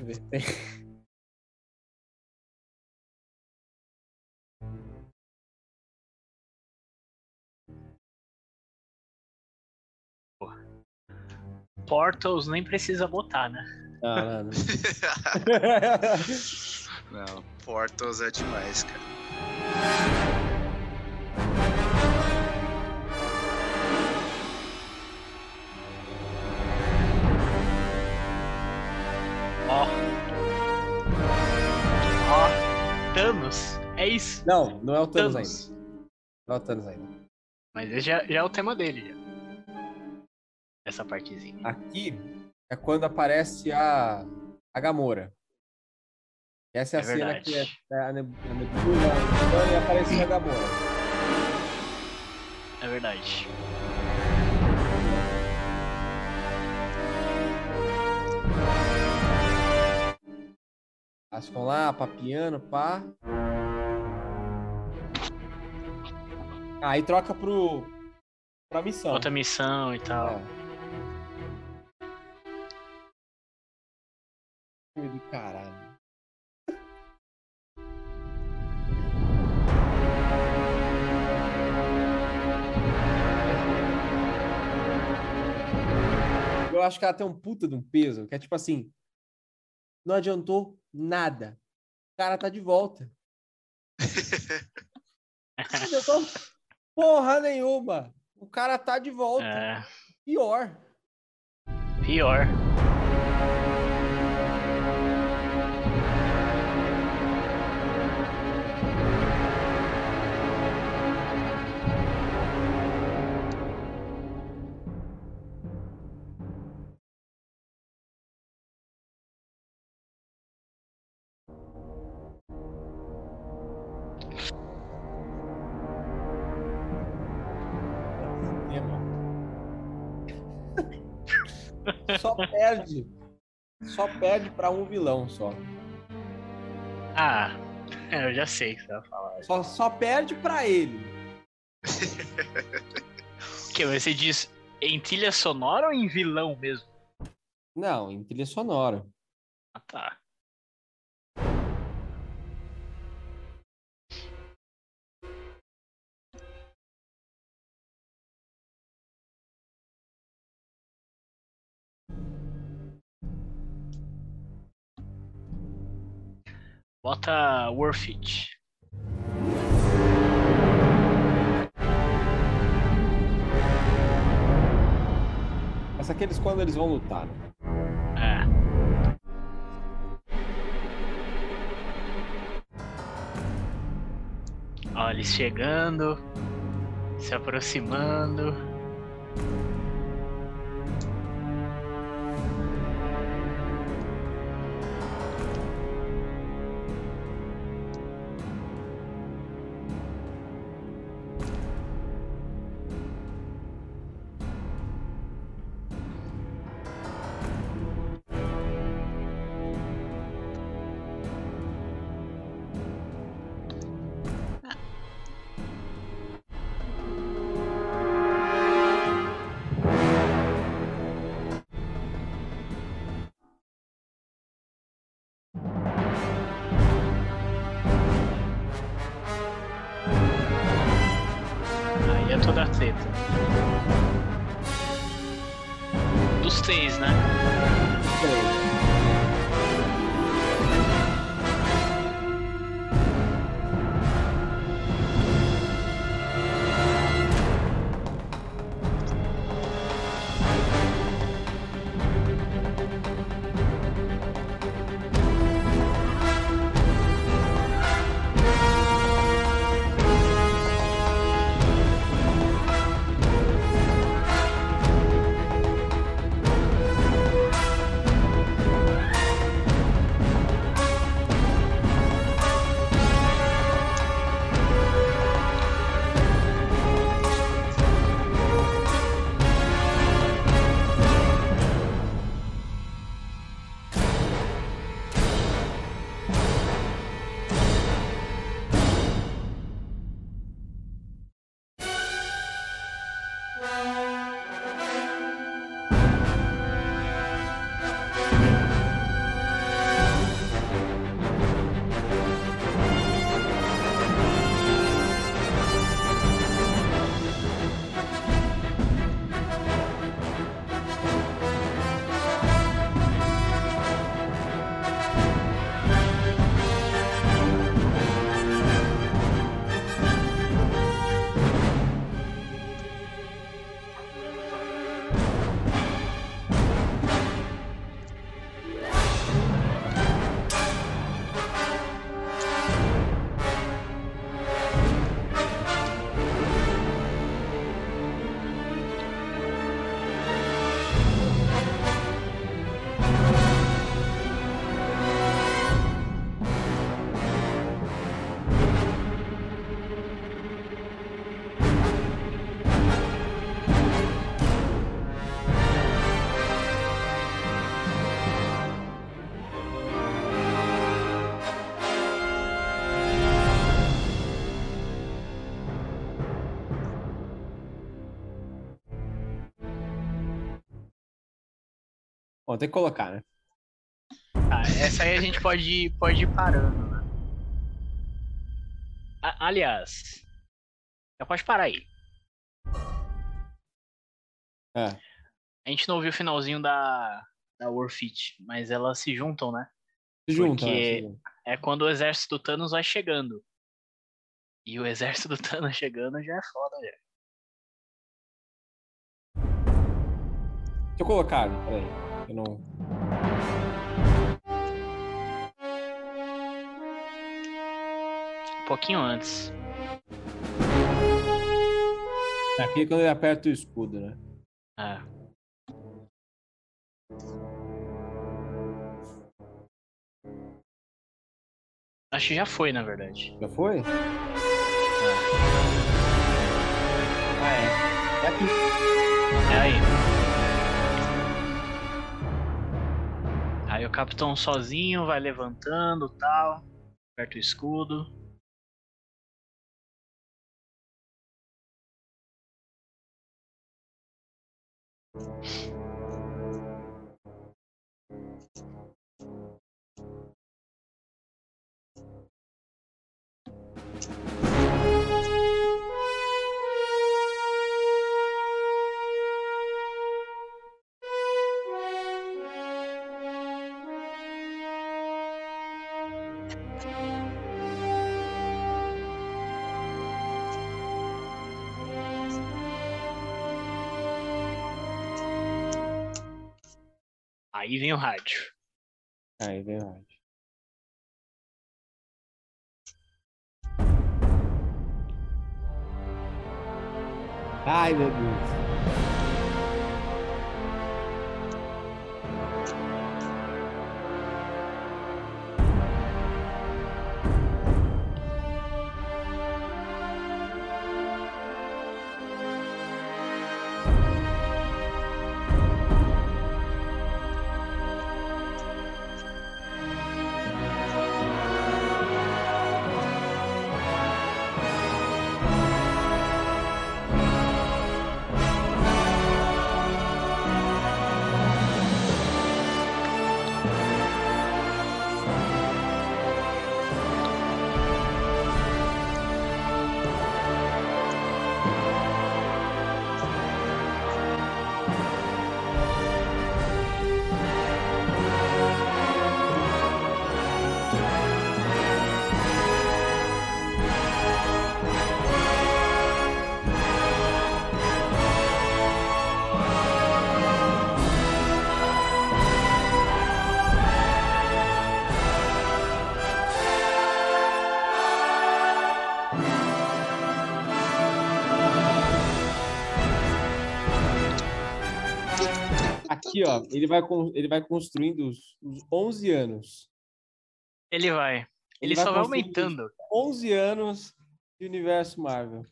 Deixa eu ver. Tem- Portals nem precisa botar, né? Não, não, não. Não, Portals é demais, cara. Não, não é o Thanos ainda. Thanos. Não é o Thanos ainda. Mas esse já, já é o tema dele. Já. Essa partezinha. Aqui é quando aparece a, a Gamora. Essa é a É cena verdade. que é, é a a nebula e aparece a Gamora. É verdade. Elas ficam lá, papiando, pá. Aí troca pro. pra missão. Outra missão e tal. É. Filme do caralho. Eu acho que ela tem um puta de um peso, que é tipo assim, não adiantou nada. O cara tá de volta. Não adiantou porra nenhuma. O cara tá de volta. É, Pior. pior. Só perde. Só perde pra um vilão só. Ah, eu já sei o que você vai falar. Só, só perde pra ele. Que você diz em trilha sonora ou em vilão mesmo? Não, em trilha sonora. Ah, tá. Bota Worth It. Mas aqueles quando eles vão lutar, né? É. Ó, eles chegando, se aproximando. Bom, tem que colocar, né? Ah, essa aí a gente pode ir, pode ir parando, né? A- aliás, já pode parar aí. É. A gente não ouviu o finalzinho da, da Warfit, mas elas se juntam, né? Se junta, Porque- junta. É quando o exército do Thanos vai chegando. E o exército do Thanos chegando já é foda, já. Deixa eu colocar, peraí. Eu não. Um pouquinho antes. Aqui é quando ele aperta o escudo, né? É. Acho que já foi, na verdade. Já foi? É. Ah, é. É aqui. É aí. Aí o capitão sozinho vai levantando tal. Aperta o escudo. Aí vem o rádio. Aí vem o rádio. Ai, meu Deus. Aqui, ó, ele vai, ele vai construindo os, os 11 anos. Ele vai. Ele, Ele vai só vai construindo- aumentando. 11 anos de universo Marvel.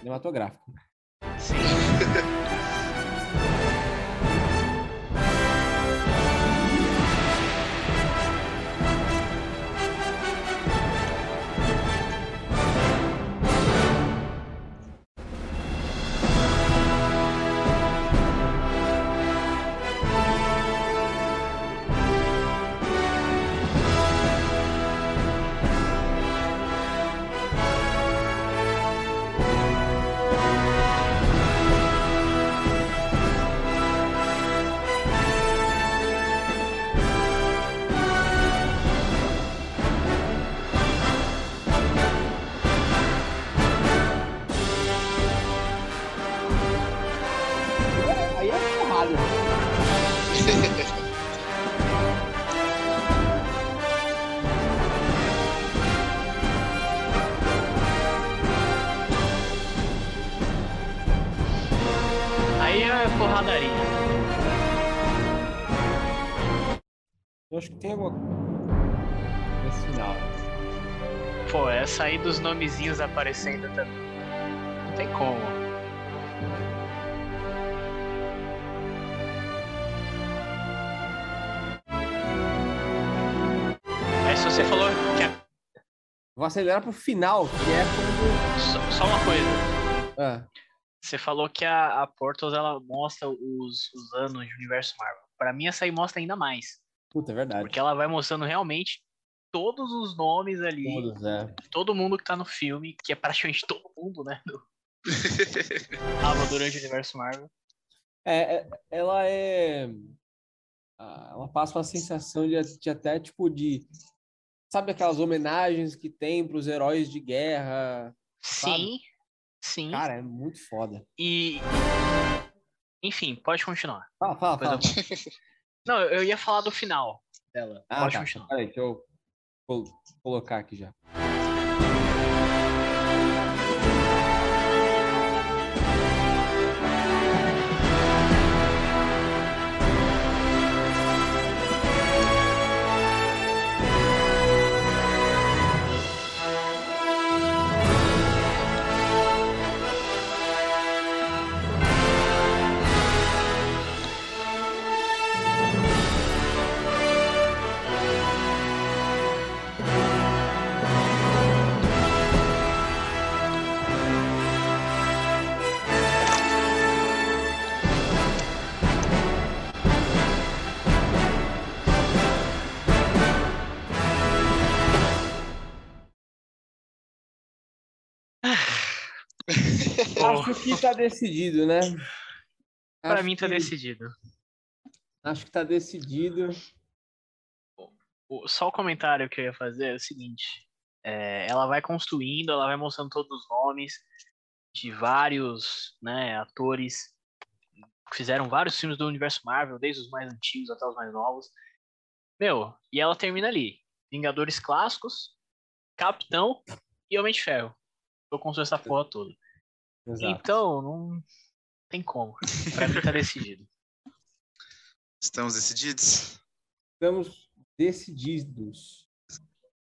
Cinematográfico. Sim. Eu acho que tem alguma nesse final. Pô, essa aí dos nomezinhos aparecendo também. Não tem como. Aí se você falou que a... Vou acelerar pro final, que é só, só uma coisa. Ah, Você falou que a, a Portals ela mostra os, os anos de universo Marvel. Pra mim essa aí mostra ainda mais, puta, é verdade. porque ela vai mostrando realmente todos os nomes ali, Todos, é. todo mundo que tá no filme, que é praticamente todo mundo, né? Do... Tava durante o universo Marvel. É, é- ela é. ah, Ela passa uma sensação de, de até tipo de. Sabe aquelas homenagens que tem para os heróis de guerra? Sabe? Sim, sim. Cara, é muito foda. E. Enfim, pode continuar. Fala, fala, fala. Não, eu ia falar do final dela. Ah, tá. Peraí, deixa eu col- colocar aqui já. Acho que tá decidido, né? pra Acho mim tá que- decidido. Acho que tá decidido. Só o comentário que eu ia fazer é o seguinte: é, ela vai construindo, ela vai mostrando todos os nomes de vários né, atores que fizeram vários filmes do universo Marvel, desde os mais antigos até os mais novos. Meu, e ela termina ali: Vingadores clássicos, Capitão e Homem de Ferro. Eu construo essa porra toda. Exato. Então, não tem como. Pra mim tá decidido. Estamos decididos? Estamos decididos.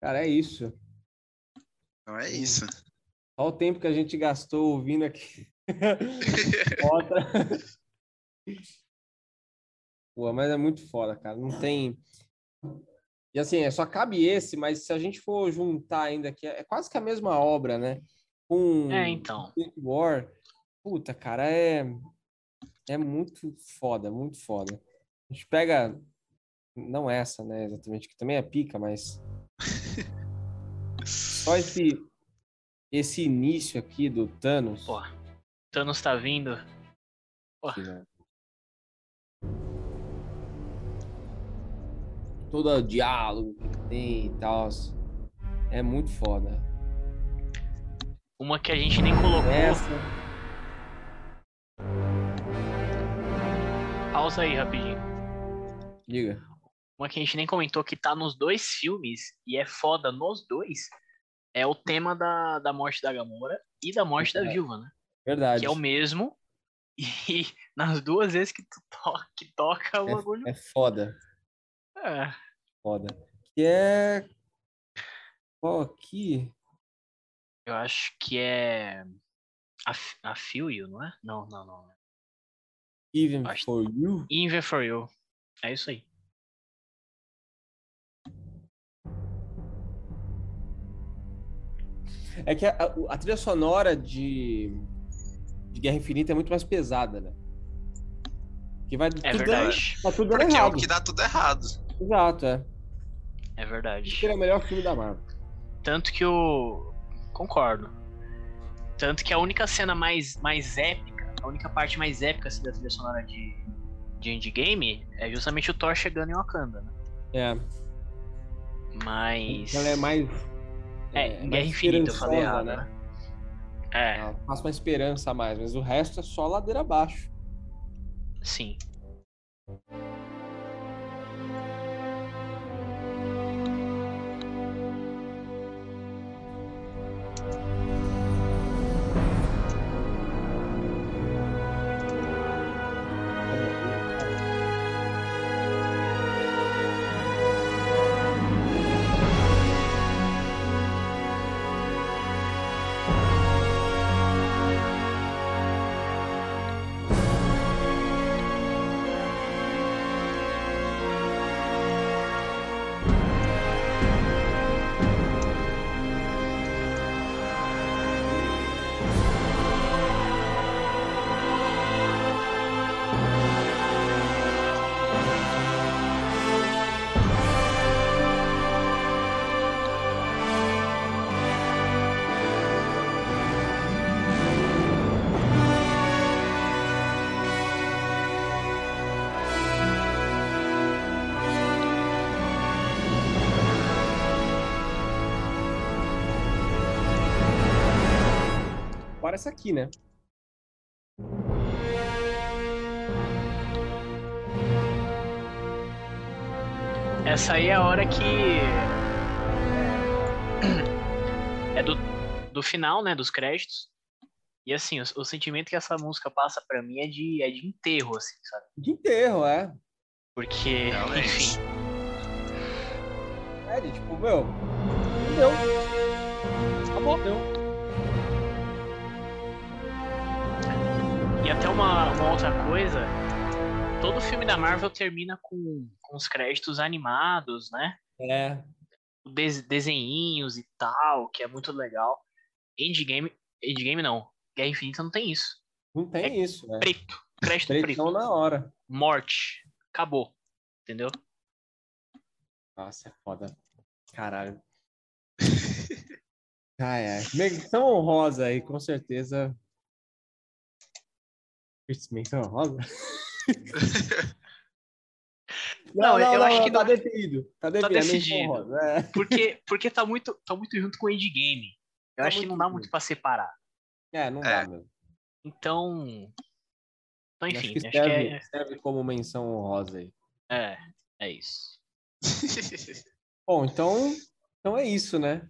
Cara, é isso. Então é isso. Olha o tempo que a gente gastou ouvindo aqui. Outra. Pô, mas é muito foda, cara. Não tem. E assim, é, só cabe esse, mas se a gente for juntar ainda aqui, é quase que a mesma obra, né? Com É, então. War. Puta, cara, é. É muito foda, muito foda. A gente pega. Não essa, né? Exatamente, que também é pica, mas. Só esse. Esse início aqui do Thanos. Pô, Thanos tá vindo. aqui, né? Todo o diálogo que tem e tal. É muito foda. Uma que a gente nem colocou. Essa. Pausa aí rapidinho. Diga. Uma que a gente nem comentou que tá nos dois filmes e é foda nos dois. É o tema da, da morte da Gamora e da morte da É. viúva, né? Verdade. Que é o mesmo. E nas duas vezes que tu toca, que toca o bagulho. É foda. É. Foda. Que é. Qual aqui? Eu acho que é. A, a Feel You, não é? Não, não, não. Even Acho- for You? Even for You. É isso aí. É que a, a- a trilha sonora de, de Guerra Infinita é muito mais pesada, né? Que vai É tudo verdade. Dando, tá tudo Porque é o errado. que dá tudo errado. Exato, é. É Esse verdade. é o melhor filme da Marvel. Tanto que o. Concordo. Tanto que a única cena mais, mais épica, a única parte mais épica assim, da trilha sonora de, de Endgame é justamente o Thor chegando em Wakanda, né? É. Mas. Ela é mais. É, em mais Guerra Infinita eu falei errado, esperançosa, né? É, Ela passa uma esperança a mais, mas o resto é só ladeira abaixo. sim. Essa aqui, né? Essa aí é a hora que. É do, do final, né? Dos créditos. E assim, o, o sentimento que essa música passa pra mim é de, é de enterro, assim, sabe? De enterro, é. Porque, Realmente. enfim, É, de tipo, meu. Deu. Acabou, deu. E até uma, uma outra coisa, todo filme da Marvel termina com, com os créditos animados, né? É. Des, desenhinhos e tal, que é muito legal. Endgame, Endgame não, Guerra Infinita não tem isso. Não tem isso, né? Preto, crédito preto, Pretão na hora. morte, acabou, entendeu? Nossa, é foda. Caralho. Ai, ai. Menção honrosa aí, com certeza. Isso, Menção honrosa? Não, eu acho que tá não- definido. Tá definido. é menção decidido. honrosa, é. Porque, porque tá, muito, tá muito junto com o Endgame. Eu Tá acho que muito não dá junto. muito pra separar. É, não É. dá mesmo. Então. Então, Acho enfim, que acho que, serve, é, serve como menção honrosa aí. é. É isso. Bom, então, então é isso, né?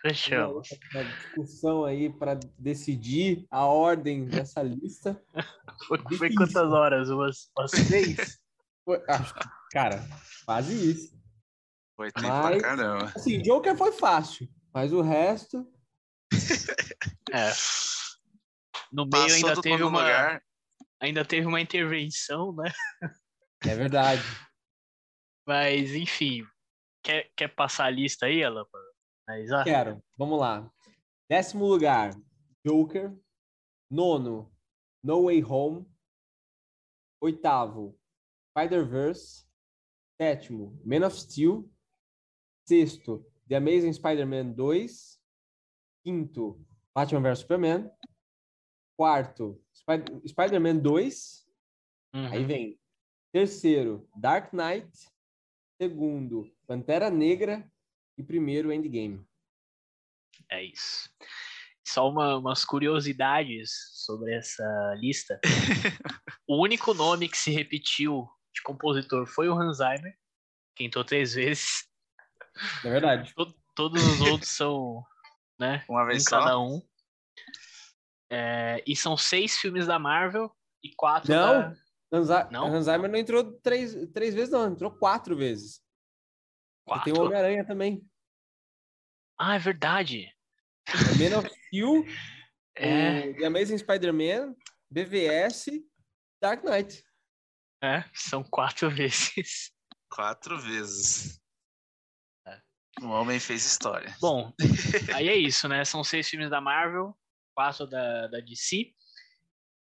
Fechamos. Uma discussão aí para decidir a ordem dessa lista. Foi, foi quantas horas? Umas, umas três? Foi- acho que, cara, quase isso. Foi tempo Mas- pra caramba. Assim, Joker foi fácil, mas o resto. É. No meio Passou ainda teve uma. lugar. Ainda teve uma intervenção, né? É verdade. Mas, enfim. Quer, quer passar a lista aí, Alan? Pra analisar? Quero. Vamos lá. Décimo lugar, Joker. Nono, No Way Home. Oitavo, Spider-Verse. Sétimo, Man of Steel. Sexto, The Amazing Spider-Man 2. Quinto, Batman vs Superman. Quarto, Spi- Spider-Man 2. Uhum. Aí vem terceiro, Dark Knight. Segundo, Pantera Negra. E primeiro, Endgame. É isso. Só uma- umas curiosidades sobre essa lista. o único nome que se repetiu de compositor foi o Hans Zimmer, que entrou três vezes. É verdade. Todos os outros são, né, Uma um vez cada só. um. É, e são seis filmes da Marvel e quatro Não. da... Hansa- Não? Hans Zimmer não entrou três, três vezes, não. Entrou quatro vezes. E Quatro? tem o Homem-Aranha também. Ah, é verdade. É Man of Steel, É, o The Amazing Spider-Man, BVS, Dark Knight. é, são quatro vezes. Quatro vezes. É. Um homem fez história. Bom, aí é isso, né? São seis filmes da Marvel, quatro da, da DC.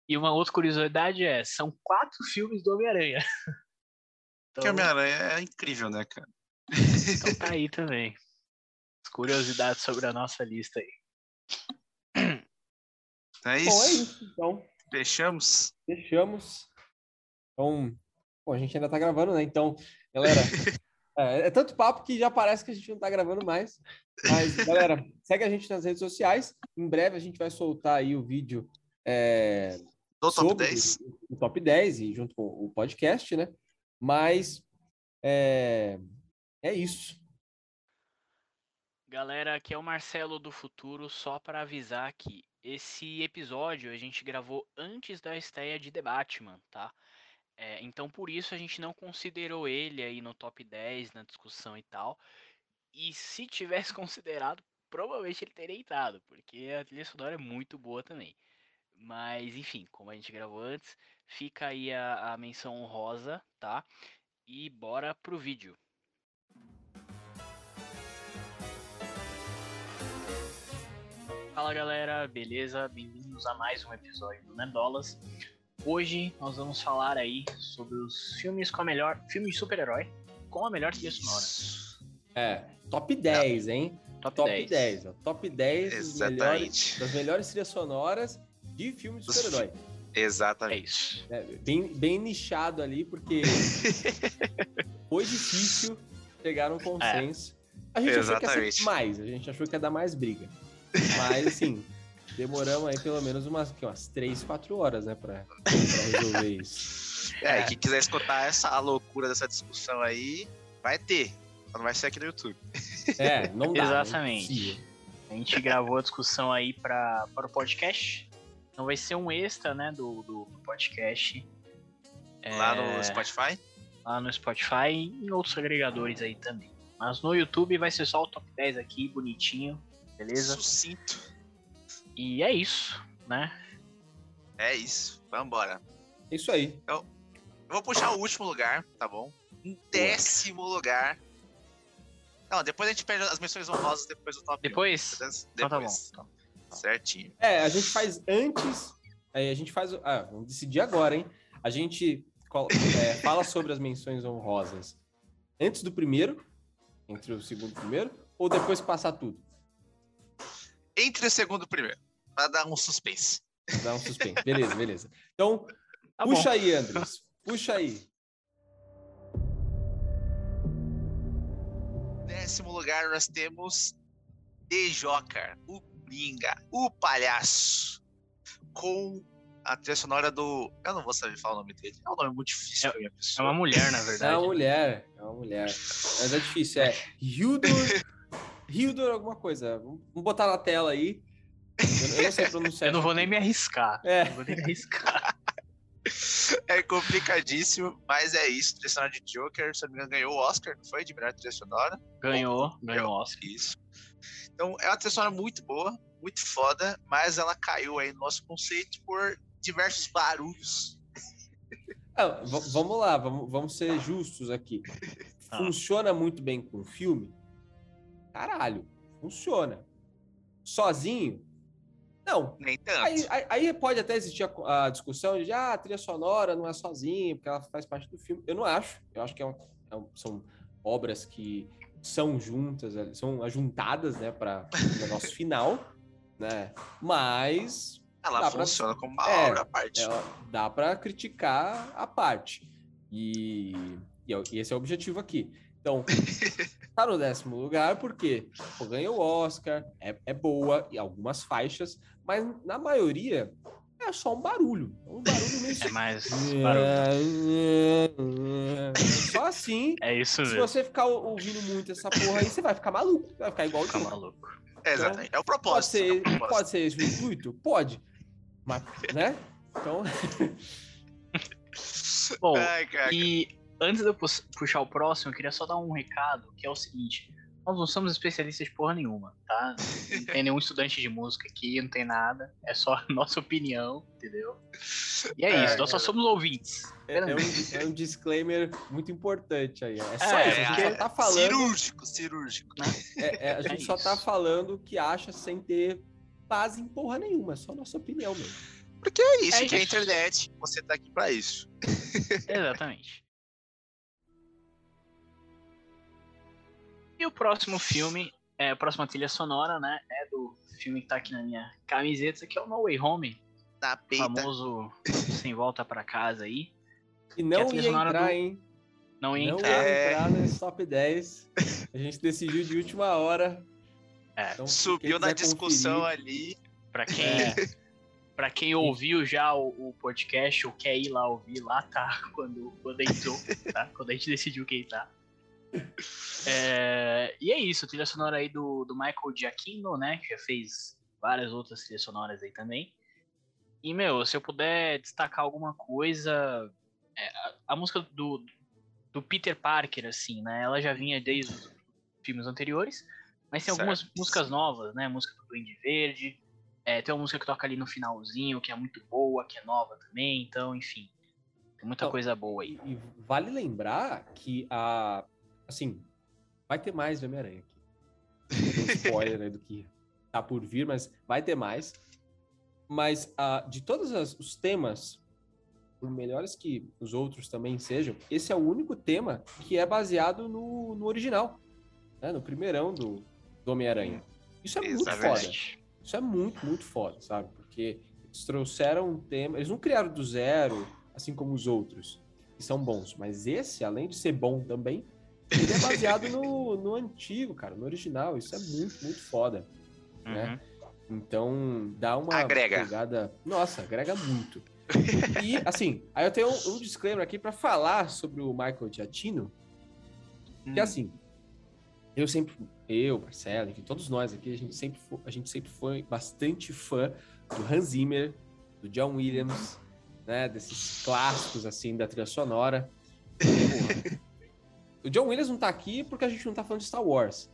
E uma outra curiosidade é, são quatro filmes do Homem-Aranha. Porque Então, Homem-Aranha é incrível, né, cara? Então tá aí também. As curiosidades sobre a nossa lista aí. É Bom, é isso. isso. Então, Fechamos. fechamos. Então, bom, a gente ainda tá gravando, né? Então, galera, é, é tanto papo que já parece que a gente não tá gravando mais. Mas, galera, segue a gente nas redes sociais. Em breve a gente vai soltar aí o vídeo é, Do top sobre 10. o top 10 e junto com o podcast, né? Mas é, é isso. Galera, aqui é o Marcelo do Futuro, só para avisar que esse episódio a gente gravou antes da estreia de The Batman, tá? É, então por isso a gente não considerou ele aí no top 10, na discussão e tal. E se tivesse considerado, provavelmente ele teria entrado, porque a trilha sonora é muito boa também. Mas enfim, como a gente gravou antes, fica aí a, a menção honrosa, tá? E bora pro vídeo. Fala galera, beleza? Bem-vindos a mais um episódio do Nerdolas. Hoje nós vamos falar aí sobre os filmes com a melhor. Filme de super-herói com a melhor trilha sonora. É, top 10, hein? Top, Top 10. 10, ó. Top 10 dos melhores, Exatamente. das melhores trilhas sonoras de filme de super-herói. É Exatamente. isso. É, bem, bem nichado ali, porque foi difícil chegar num consenso. A gente achou que ia Exatamente. ser mais, a gente achou que ia dar mais briga. Mas, assim, demoramos aí pelo menos umas, que, umas 3, 4 horas, né, pra, pra resolver isso. É, e quem quiser escutar essa a loucura dessa discussão aí, vai ter. Só não vai ser aqui no YouTube. É, não dá. Exatamente. Não é possível. A gente gravou a discussão aí para o podcast. Então vai ser um extra, né, do, do podcast. Lá É, no Spotify. lá no Spotify e em outros agregadores aí também. Mas no YouTube vai ser só o top 10 aqui, bonitinho, beleza? Sucinto. E é isso, né? É isso. Vambora. É isso aí. Eu vou puxar o último lugar, tá bom? Em décimo lugar. Não, depois a gente perde as menções honrosas depois do top. um, Depois? beleza? Então tá bom. Depois. Então. Certinho. É, a gente faz antes. Aí a gente faz. o- Ah, vamos decidir agora, hein? A gente é, fala sobre as menções honrosas antes do primeiro, entre o segundo e o primeiro, ou depois que passar tudo? Entre o segundo e o primeiro. Pra dar um suspense. Dá um suspense. Beleza, beleza. Então, Tá puxa bom. aí, Andres. Puxa aí. Décimo lugar nós temos The Joker, o Coringa, o palhaço. Com a trilha sonora do. Eu não vou saber falar o nome dele. É um nome muito difícil É pessoa. uma mulher, na É verdade. uma mulher. É uma mulher. Mas é difícil. É Hildor. Hildor alguma coisa. Vamos botar na tela aí. Eu, eu não sei pronunciar. Eu não vou nem me arriscar. É. Não vou nem me arriscar. É complicadíssimo, mas é isso. Trilha sonora de Joker, se não me engano, ganhou o Oscar, não foi? De melhor trilha sonora. Ganhou, ganhou o Oscar. Isso. Então, é uma trilha sonora muito boa, muito foda, mas ela caiu aí no nosso conceito por diversos barulhos. Ah, vamos lá, vamos, vamos ser justos aqui. Ah. Funciona muito bem com filme? Caralho, funciona. Sozinho? Não. Nem tanto. Aí, aí- aí pode até existir a, a discussão de ah, a trilha sonora não é sozinha, porque ela faz parte do filme. Eu não acho. Eu acho que é um- é um- são obras que são juntas, são ajuntadas, né, para o negócio final, né? Mas ela dá pra- funciona como uma É, obra à parte. ela dá para criticar a parte. E, e é- e esse é o objetivo aqui. Então, tá no décimo lugar porque pô, ganhou o Oscar, é, é boa, e algumas faixas, mas na maioria é só um barulho. É um barulho meio. É mais barulho. Só assim. É isso Se mesmo. você ficar ouvindo muito essa porra aí, você vai ficar maluco. Vai ficar igual o Fica maluco. É, exatamente. É o Pode propósito. é ser, o propósito. pode ser esse o intuito? Pode. Mas, né? Então, Bom, Ai, cara. e antes de eu puxar o próximo, eu queria só dar um recado, que é o seguinte. Nós não somos especialistas de porra nenhuma, tá? Não tem nenhum estudante de música aqui, não tem nada. É só a nossa opinião, entendeu? E é, É, isso, nós só somos ouvintes. é, é um, é um disclaimer muito importante aí. É só É, isso. A gente É, só tá falando. Cirúrgico, cirúrgico. é- é, a gente só tá isso. falando o que acha sem ter base em porra nenhuma. É só nossa opinião mesmo. Porque é isso É que é a isso. internet. Você tá aqui pra isso. Exatamente. E o próximo filme, é, a próxima trilha sonora, né? É do filme que tá aqui na minha camiseta, que é o No Way Home, Na peita. famoso Sem Volta Pra Casa aí. E não trilha ia entrar, do- hein? Não ia Não entrar. ia É. entrar nesse top 10. A gente decidiu de última hora. É, Então, Subiu na discussão conferir- ali. Pra quem, É. pra quem ouviu já o, o podcast ou quer ir lá ouvir, lá tá quando, quando entrou, tá? Quando a gente decidiu quem tá. É, e é isso, trilha sonora aí do, do Michael Giacchino, né? Que já fez várias outras trilhas sonoras aí também. E, meu, se eu puder destacar alguma coisa, é, a, a música do, do Peter Parker, assim, né? Ela já vinha desde os filmes anteriores, mas tem algumas Certo. músicas novas, né? Música do Duende Verde, é, tem uma música que toca ali no finalzinho, que é muito boa, que é nova também, então, enfim. Tem muita Então, coisa boa aí. E, e vale lembrar que a. Assim, vai ter mais do Homem-Aranha aqui. Um spoiler aí do que tá por vir, mas vai ter mais. Mas ah, de todos as- os temas, por melhores que os outros também sejam, esse é o único tema que é baseado no, no original, né? no primeirão do, do Homem-Aranha. Isso é muito foda. Isso é muito, muito foda, sabe? Porque eles trouxeram um tema. Eles não criaram do zero, assim como os outros, que são bons. Mas esse, além de ser bom também, ele é baseado no, no antigo, cara, no original. Isso é muito, muito foda. né? Então, dá uma Agrega. pegada. Nossa, agrega muito. E, assim, aí eu tenho um, um disclaimer aqui pra falar sobre o Michael Giacchino, que Hum. assim, eu sempre, eu, Marcelo, enfim, todos nós aqui, a gente sempre, fo- a gente sempre foi bastante fã do Hans Zimmer, do John Williams, né, desses clássicos, assim, da trilha sonora. Porra. O John Williams não tá aqui porque a gente não tá falando de Star Wars,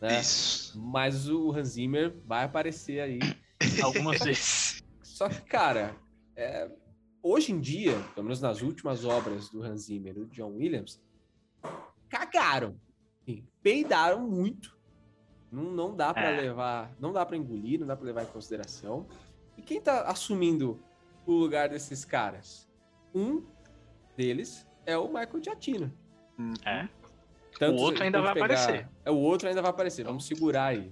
né? Isso. Mas o Hans Zimmer vai aparecer aí. Algumas vezes. Só que, cara, é, hoje em dia, pelo menos nas últimas obras do Hans Zimmer e do John Williams, cagaram. Sim, peidaram muito. Não, não dá pra É. levar, não dá para engolir, não dá pra levar em consideração. E quem tá assumindo o lugar desses caras? Um deles é o Michael Giacchino. É. Tanto O outro ainda vai pegar- aparecer. É, o outro ainda vai aparecer. Vamos segurar aí.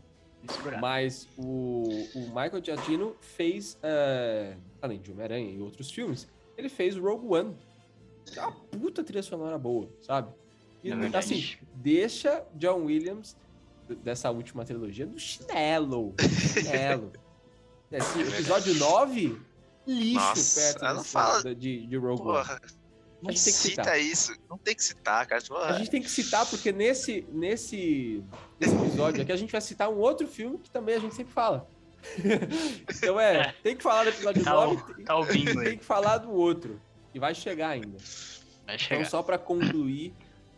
Segurar. Mas o, o Michael Giacchino fez, é, além de Homem-Aranha e outros filmes, ele fez Rogue One. É uma puta trilha sonora boa, sabe? E É assim, deixa John Williams, dessa última trilogia, do chinelo. do chinelo. Esse É episódio 9, lixo Nossa, perto fala- de, de Rogue One. Porra, A gente tem que cita citar. isso. Não tem que citar, cara. Tipo, A gente tem que citar, porque nesse, nesse, nesse episódio aqui a gente vai citar um outro filme que também a gente sempre fala. então é, tem que falar do episódio Tá, 9, tem, tá ouvindo tem aí. que falar do outro. E vai chegar ainda. Vai Então, chegar. só para concluir,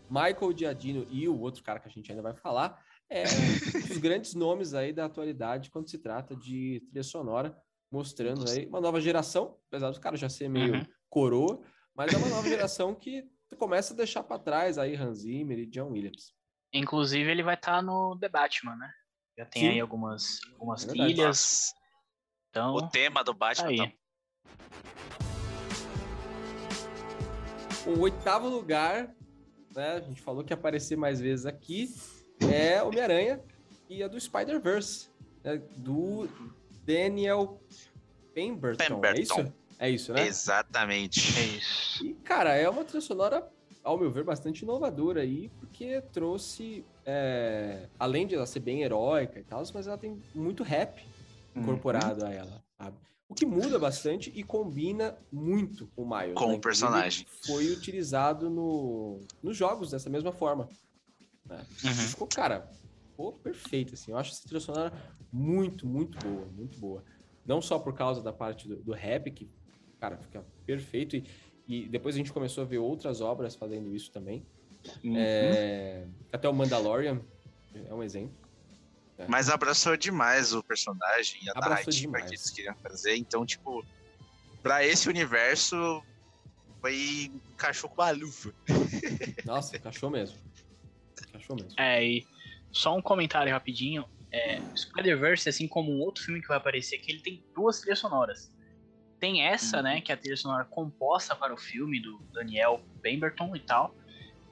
Michael Giacchino e o outro cara que a gente ainda vai falar é um dos grandes nomes aí da atualidade quando se trata de trilha sonora, mostrando aí uma nova geração, apesar do cara já ser meio Uhum. coroa, mas é uma nova geração que começa a deixar para trás aí Hans Zimmer e John Williams. Inclusive, ele vai estar no The Batman, né? Já tem Sim. aí algumas, algumas É trilhas. Então, o tema do Batman aí. tá O oitavo lugar, né? A gente falou que ia aparecer mais vezes aqui, é Homem-Aranha e a do Spider-Verse, né, do Daniel Pemberton. É Pemberton. isso? É isso, né? Exatamente. é isso. E, cara, é uma trilha sonora, ao meu ver, bastante inovadora aí, porque trouxe, é, além de ela ser bem heróica e tal, mas ela tem muito rap incorporado a ela, sabe? O que muda bastante e combina muito com o Miles. Com né? o personagem. Inclusive, Foi utilizado no, nos jogos dessa mesma forma. né? Uhum. Ficou, cara, ficou perfeito, assim. Eu acho essa trilha sonora muito, muito boa, muito boa. Não só por causa da parte do, do rap, que, cara, fica perfeito. E, e depois a gente começou a ver outras obras fazendo isso também. Uhum. É, até o Mandalorian é um exemplo. Mas abraçou demais o personagem e a Abraçou narrativa demais. que eles queriam fazer. Então, tipo, pra esse universo, foi encaixou com a luva. Nossa, encaixou mesmo. Encaixou mesmo. É, e só um comentário rapidinho. É, Spider-Verse, assim como um outro filme que vai aparecer aqui, ele tem duas trilhas sonoras. Tem essa, né, que é a trilha sonora composta para o filme, do Daniel Pemberton e tal.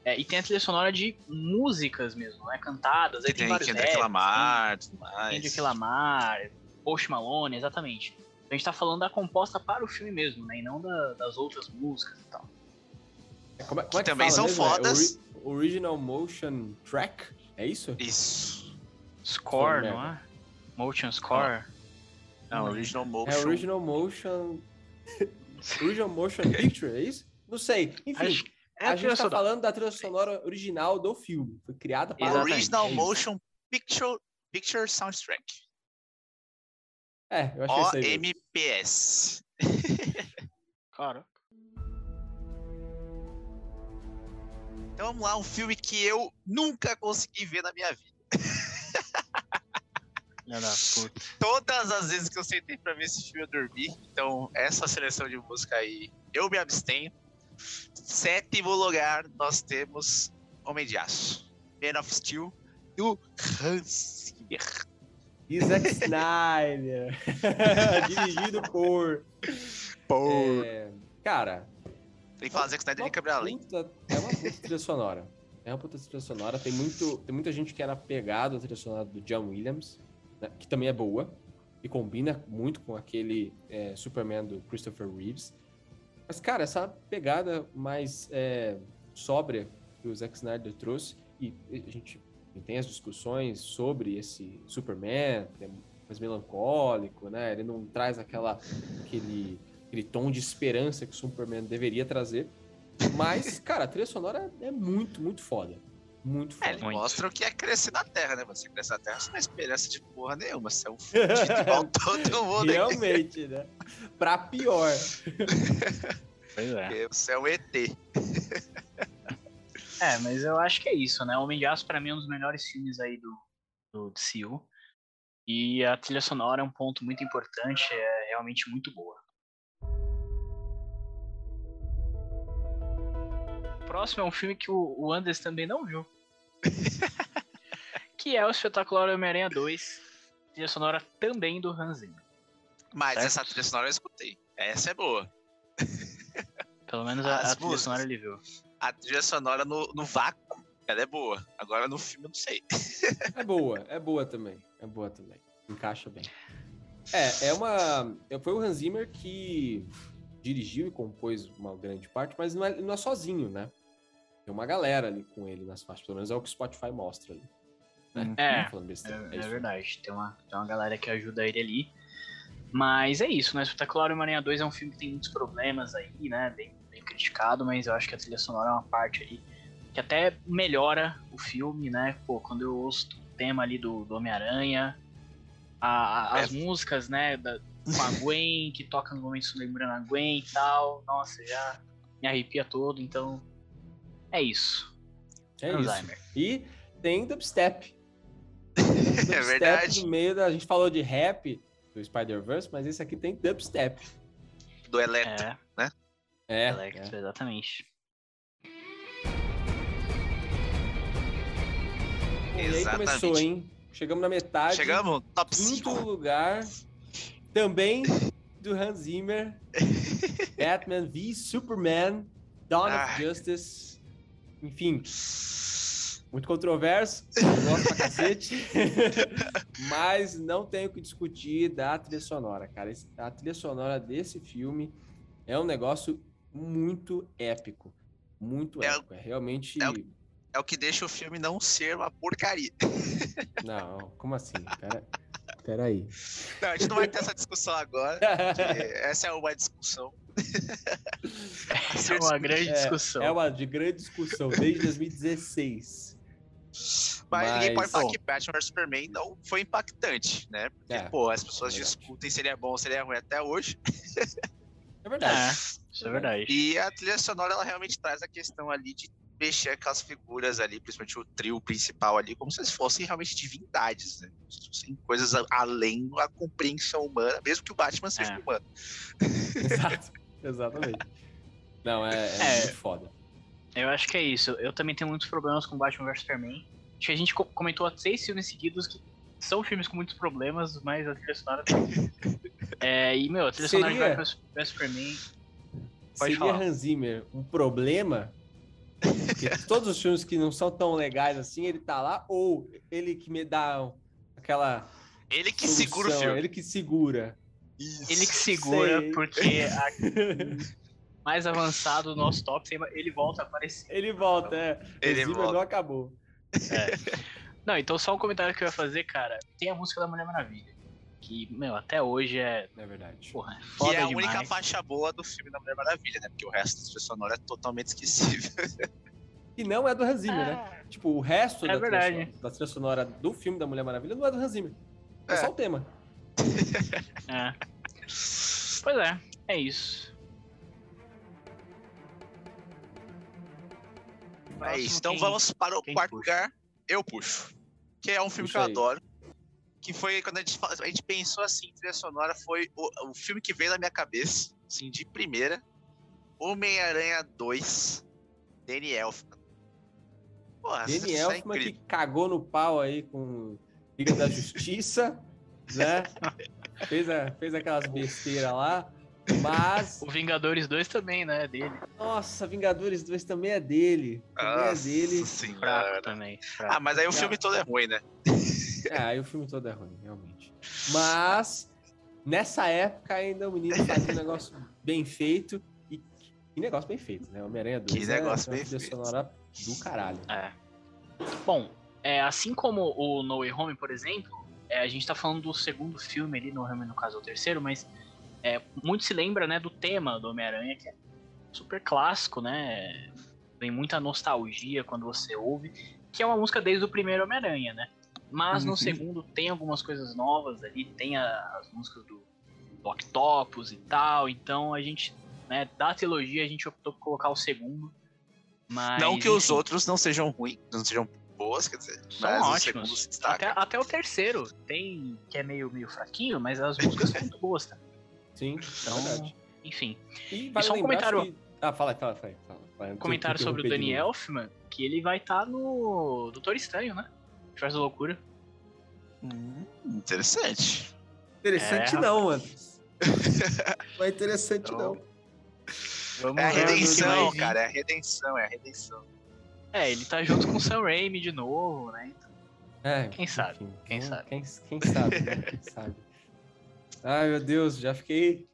É, e tem a trilha sonora de músicas mesmo, né, cantadas. Aí tem, tem Kendrick Lamar, tudo tem mais. Kendrick Lamar, Post Malone, exatamente. A gente tá falando da composta para o filme mesmo, né, e não da- das outras músicas e tal. Como é, como é que também fala são mesmo? É fodas. ori- original Motion Track? É isso? Isso. Score, Foi não é? Motion Score. Não, Hum. Original É Motion. Original Motion. Original Motion Picture, é isso? Não sei. Enfim, Acho é a a gente tá sonora. falando da trilha sonora original do filme. Foi criada para Exatamente, Original é. Motion Picture, Picture Soundtrack. É, eu achei isso aí. OMPS. Cara, Então vamos lá, um filme que eu nunca consegui ver na minha vida. Todas as vezes que eu sentei pra ver esse filme eu dormi. Então, essa seleção de música aí, eu me abstenho. Sétimo lugar, nós temos Homem de Aço. Man of Steel, do Hans Zimmer. E Zack Snyder. Dirigido por. Pô. é, cara, Tem que falar Zack Snyder uma de quebrar a lei. puta- é uma puta trilha sonora. É uma puta trilha sonora. Tem, muito, tem muita gente que era pegado à trilha sonora do John Williams, né, que também é boa. E combina muito com aquele é, Superman do Christopher Reeves. Mas, cara, essa pegada mais é, sóbria que o Zack Snyder trouxe, e a gente tem as discussões sobre esse Superman, é mais melancólico, né? Ele não traz aquela, aquele, aquele tom de esperança que o Superman deveria trazer. Mas, cara, a trilha sonora é muito, muito foda. Muito É, foda. ele Muito. mostra o que é crescer na Terra, né? Você cresce na Terra, você não é esperança de porra nenhuma. Você é um fudido igual todo mundo. Realmente, né? Pra pior. Pois é. porque Você é um ET. É, mas eu acho que é isso, né? Homem de Aço pra mim é um dos melhores filmes aí do, do DCU. E a trilha sonora é um ponto muito importante, é realmente muito boa. Próximo é um filme que o, o Anders também não viu. que é o espetacular Homem-Aranha 2. Trilha sonora também do Hans Zimmer. Mas Certo. essa trilha sonora eu escutei. Essa é boa. Pelo menos a, a trilha sonora ele viu. A trilha sonora no, no vácuo, ela é boa. Agora no filme eu não sei. É boa, é boa também. É boa também. Encaixa bem. É, é uma. é- Foi o Hans Zimmer que dirigiu e compôs uma grande parte, mas não é, não é sozinho, né? Tem uma galera ali com ele nas faixas, pelo menos é o que o Spotify mostra ali. Né? É, É, é isso. verdade, tem uma, tem uma galera que ajuda ele ali. Mas é isso, né? Espetacular Homem-Aranha 2 é um filme que tem muitos problemas aí, né? Bem, bem criticado, mas eu acho que a trilha sonora é uma parte ali que até melhora o filme, né? Pô, quando eu ouço o tema ali do, do Homem-Aranha, as É. músicas, né? Da, com a Gwen, que toca no momento lembrando a Gwen e tal, nossa, já me arrepia todo, então é isso. É isso. Alzheimer. E tem dubstep. É verdade. No meio da. A gente falou de rap do Spider-Verse, mas esse aqui tem dubstep. Do Electro. É, É. Electro, exatamente. E aí Exatamente. começou, hein? Chegamos na metade. Chegamos? Top Quinto 5. lugar. Também do Hans Zimmer. Batman v Superman. Dawn of Ai. Justice. Enfim. Muito controverso. Gosto pra cacete. Mas não tenho que discutir da trilha sonora, cara. A trilha sonora desse filme é um negócio muito épico. Muito É épico. É realmente. é o- É o que deixa o filme não ser uma porcaria. Não, como assim? Pera, pera aí. Não, a gente não vai ter essa discussão agora. essa é uma discussão. A É uma grande É, discussão. É uma de grande discussão desde 2016. Mas, Mas- ninguém pode falar Bom. que Batman vs Superman não foi impactante, né? Porque, É, pô, as pessoas é discutem se ele é bom ou se ele é ruim até hoje. É verdade. É, isso é verdade. E a trilha sonora, ela realmente traz a questão ali de mexer aquelas figuras ali, principalmente o trio principal ali, como se eles fossem realmente divindades, né? Como se fossem coisas além da compreensão humana, mesmo que o Batman seja É. humano. Exato. Exatamente. Não, é, é É. muito foda. Eu acho que é isso. Eu também tenho muitos problemas com Batman vs Superman. Acho que a gente co- comentou seis filmes seguidos que são filmes com muitos problemas, mas a trilha sonora. é, e, meu, a trilha sonora de Seria- Batman vs Superman. Pode Seria falar. Hans Zimmer um problema? Porque todos os filmes que não são tão legais assim, ele tá lá, ou ele que me dá aquela. Ele que solução, segura o filme. Ele que segura. Ele que segura, Sei. porque mais avançado do nosso top, ele volta a aparecer. Ele volta, é. Ele Zimmer volta. não acabou. Não, então só um comentário que eu ia fazer, cara. Tem a música da Mulher Maravilha. Que, meu, até hoje é. É verdade. Porra, é Que foda é a demais. única faixa boa do filme da Mulher Maravilha, né? Porque o resto da trilha sonora é totalmente esquecível. E não é do Hans Zimmer, né? Ah, Tipo, o resto É da, trilha verdade. sonora, da trilha sonora do filme da Mulher Maravilha não é do Hans Zimmer. É, É. só o tema. É. Pois é, é isso. É isso. Então quem- vamos para o quarto puxa? lugar. Eu puxo. Que é um filme Puxa que eu aí. adoro. Que foi quando a gente, a gente pensou assim, trilha sonora, foi o, o filme que veio na minha cabeça, assim, de primeira. Homem-Aranha 2, Danny Elfman. Porra, Danny isso é Elfman que incrível. cagou no pau aí com Liga da Justiça, né? Fez, a- fez aquelas besteiras lá. Mas, O Vingadores 2 também, né? Dele. nossa, Vingadores 2 também é dele. Também é Nossa dele. senhora. Fraco também. fraco. Ah, mas aí o filme todo é ruim, né? É, aí o filme todo é ruim, realmente. Mas, nessa época ainda o menino fazia um negócio bem feito. E que negócio bem feito, né? Homem-Aranha 2 Que negócio é uma bem feito. sonora do caralho. É. Bom, é, assim como o No Way Home, por exemplo, é, a gente tá falando do segundo filme ali, no Home no caso é o terceiro, mas é, muito se lembra, né, do tema do Homem-Aranha, que é super clássico, né? Tem muita nostalgia quando você ouve, que é uma música desde o primeiro Homem-Aranha, né? Mas Uhum. no segundo tem algumas coisas novas ali, tem a- as músicas do, do Octopus e tal, então a gente, né, da trilogia a gente optou por colocar o segundo. Mas, não que os outros não sejam ruins, não sejam boas, quer dizer, São mas o ótimos. destaca. Até, até o terceiro tem que é meio, meio fraquinho, mas as músicas são muito boas, tá? Sim, Então, é verdade. enfim. E vale só um comentário- que- Ah, fala, fala, fala. fala. Um comentário sobre o Danny. Elfman, que ele vai estar no Doutor Estranho, né? Faz loucura. Hum, interessante. Interessante É, não, mano. Não é interessante Então, não. Vamos É a o redenção, cara, é a redenção, é a redenção. É, ele tá junto com o Sam Raimi de novo, né? Então, É, Quem sabe? Quem vamos- sabe? Quem, quem sabe, né? Quem sabe. Ai, meu Deus, já fiquei.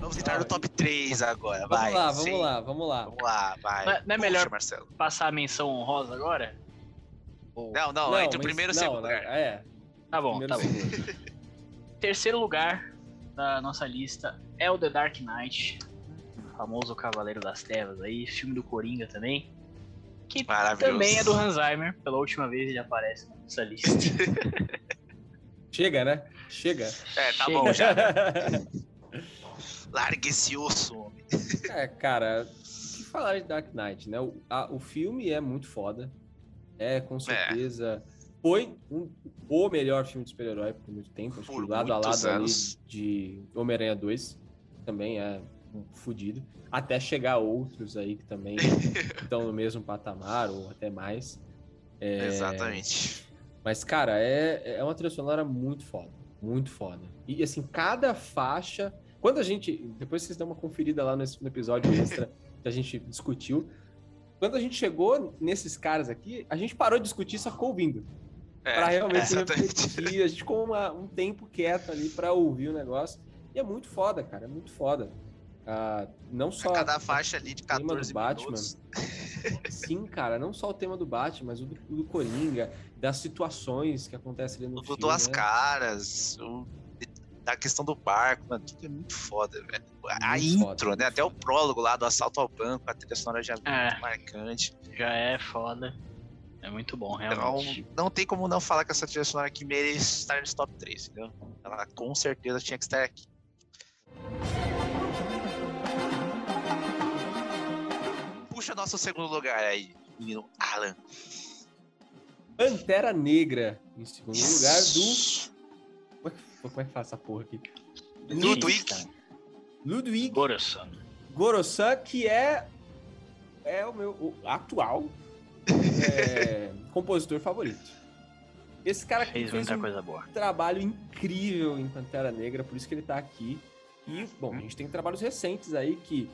Vamos entrar no top 3 agora, Vamos vai. lá, vamos sim. lá, vamos lá. Vamos lá, vai. Não é- não é Puxa, melhor- Marcelo. Passar a menção honrosa agora? Ou- Não, não, entre o primeiro e o não, segundo lugar. É, Tá bom, primeiro tá bom. Terceiro lugar da nossa lista é o The Dark Knight, famoso Cavaleiro das Trevas aí, filme do Coringa também, que Maravilhoso. também é do Hans Zimmer, pela última vez ele aparece nessa lista. Chega, né? Chega. É, tá Chega. bom já. Larga esse osso, homem. É, cara, o que falar de Dark Knight, né? O, a- o filme é muito foda. É, com certeza. Foi um- o melhor filme de super-herói por muito tempo. Acho Por que lado a lado ali de Homem-Aranha 2. Também é fudido. Até chegar outros aí que também estão no mesmo patamar, ou até mais. É, Exatamente. Mas, cara, é, é uma trilha sonora muito foda. Muito foda. E, assim, cada faixa. Quando a gente. Depois vocês dão uma conferida lá nesse, no episódio extra que a gente discutiu. Quando a gente chegou nesses caras aqui, a gente parou de discutir e só ficou ouvindo. É, Pra realmente exatamente. refletir. A gente ficou uma- um tempo quieto ali pra ouvir o negócio. E é muito foda, cara. É muito foda. Ah, não só. Cada faixa ali de o tema do 14 Batman. minutos. Sim, cara, não só o tema do Batman, mas o do, do Coringa, das situações que acontecem ali no O filme. Duas né? Caras. O... da questão do barco, mano, tudo é muito foda, velho. A Muito intro, foda. né? Até o prólogo lá do assalto ao banco, a trilha sonora já é É. muito marcante. Já é foda. É muito bom, Então, realmente. não tem como não falar que essa trilha sonora aqui merece estar nesse top 3, entendeu? Ela com certeza tinha que estar aqui. Puxa nosso segundo lugar aí, menino Alan. Pantera Negra, em segundo lugar do. Como é que, como é que fala essa porra aqui? Ludwig. Ludwig Gorosan. Gorosan, que é, é o meu o atual é, compositor favorito. Esse cara aqui Fez fez um coisa boa. trabalho incrível em Pantera Negra, por isso que ele tá aqui. E, bom, a gente tem trabalhos recentes aí que,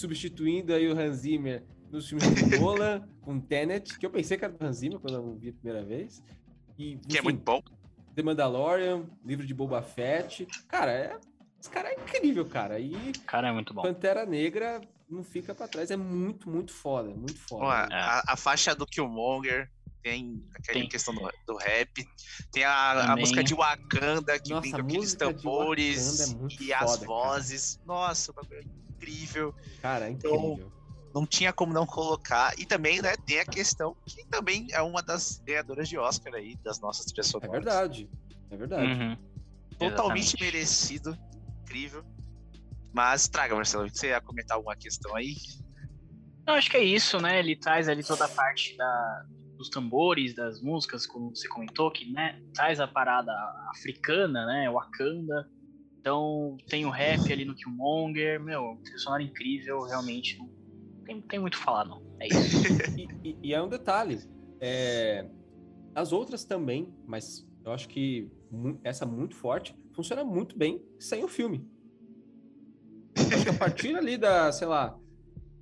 substituindo aí o Hans Zimmer nos filmes do Nolan, com Tenet, que eu pensei que era do Hans Zimmer quando eu vi a primeira vez. E, Que é enfim, muito bom. The Mandalorian, livro de Boba Fett. Cara, é, esse cara é incrível, cara. E Cara, é muito bom. Pantera Negra não fica pra trás, é muito, muito foda, muito foda. Pô, a, É. a- a faixa do Killmonger, tem aquela Tem. questão do, do rap, tem a, a música de Wakanda, que Nossa, tem aqueles de tambores Wakanda é muito e as foda, cara. vozes. Nossa, o bagulho é incrível. Cara, é Então, incrível. Não tinha como não colocar. E também, né, tem a questão que também é uma das ganhadoras de Oscar aí, das nossas trilhas É verdade. É verdade. Uhum. Totalmente Exatamente. merecido. Incrível. Mas traga, Marcelo, você ia comentar alguma questão aí? Eu acho que é isso, né? Ele traz ali toda a parte da, dos tambores, das músicas, como você comentou, que né, traz a parada africana, né? Wakanda. Então tem o rap ali no Killmonger. Meu, sonora incrível, realmente. Não tem, tem muito o falar, não. É isso. E, e- e é um detalhe. é, as outras também, mas eu acho que essa muito forte funciona muito bem sem o filme. Acho que a partir ali da, sei lá,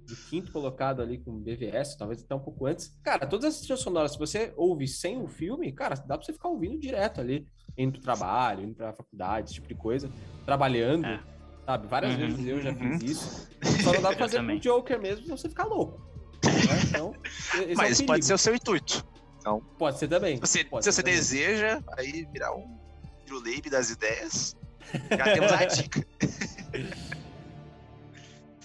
do quinto colocado ali com BVS, talvez até um pouco antes. Cara, todas essas trilhas sonoras, se você ouve sem o filme, cara, dá pra você ficar ouvindo direto ali, indo pro trabalho, indo pra faculdade, esse tipo de coisa, trabalhando, É. sabe? Várias Uhum. vezes eu já Uhum. fiz isso. Só não dá pra fazer com o Joker mesmo, senão você ficar louco. né? Então, esse é Mas pode perigo. ser o seu intuito. Pode ser também. Se você, Pode se ser você também. deseja, aí virar um Juleib das ideias, já temos a dica.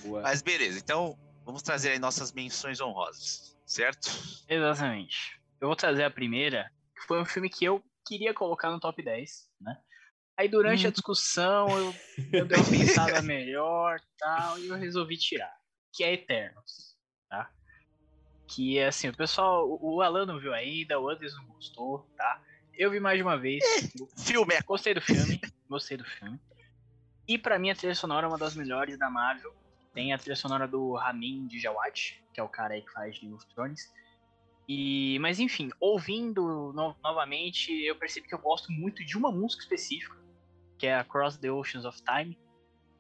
Boa. Mas beleza, então vamos trazer aí nossas menções honrosas, certo? Exatamente. Eu vou trazer a primeira, que foi um filme que eu queria colocar no top 10, né? Aí durante a discussão eu, eu dei uma pensada melhor tal, e eu resolvi tirar. Que é Eternos, tá? Que é assim, o pessoal, o o Alan não viu ainda, o Anderson não gostou, tá? Eu vi mais de uma vez, Filme é gostei do filme, gostei do filme. E pra mim a trilha sonora é uma das melhores da Marvel. Tem a trilha sonora do Ramin Djawad, que é o cara aí que faz Game of Thrones. E, mas enfim, ouvindo no- novamente, eu percebi que eu gosto muito de uma música específica, que é Across the Oceans of Time.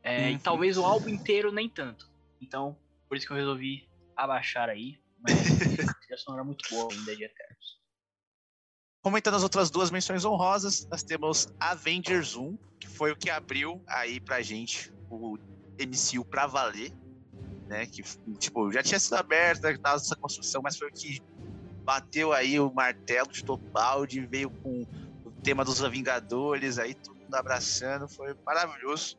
É, E Uhum. talvez o álbum inteiro nem tanto. Então, por isso que eu resolvi abaixar aí. Mas a sonora é muito boa ainda de Eternos. Comentando as outras duas menções honrosas, nós temos Avengers 1, que foi o que abriu aí pra gente o MCU pra valer, né? Que, tipo, já tinha sido aberto, né, tava essa construção, mas foi o que bateu aí o martelo de balde, veio com o tema dos Vingadores, aí todo mundo abraçando, foi maravilhoso.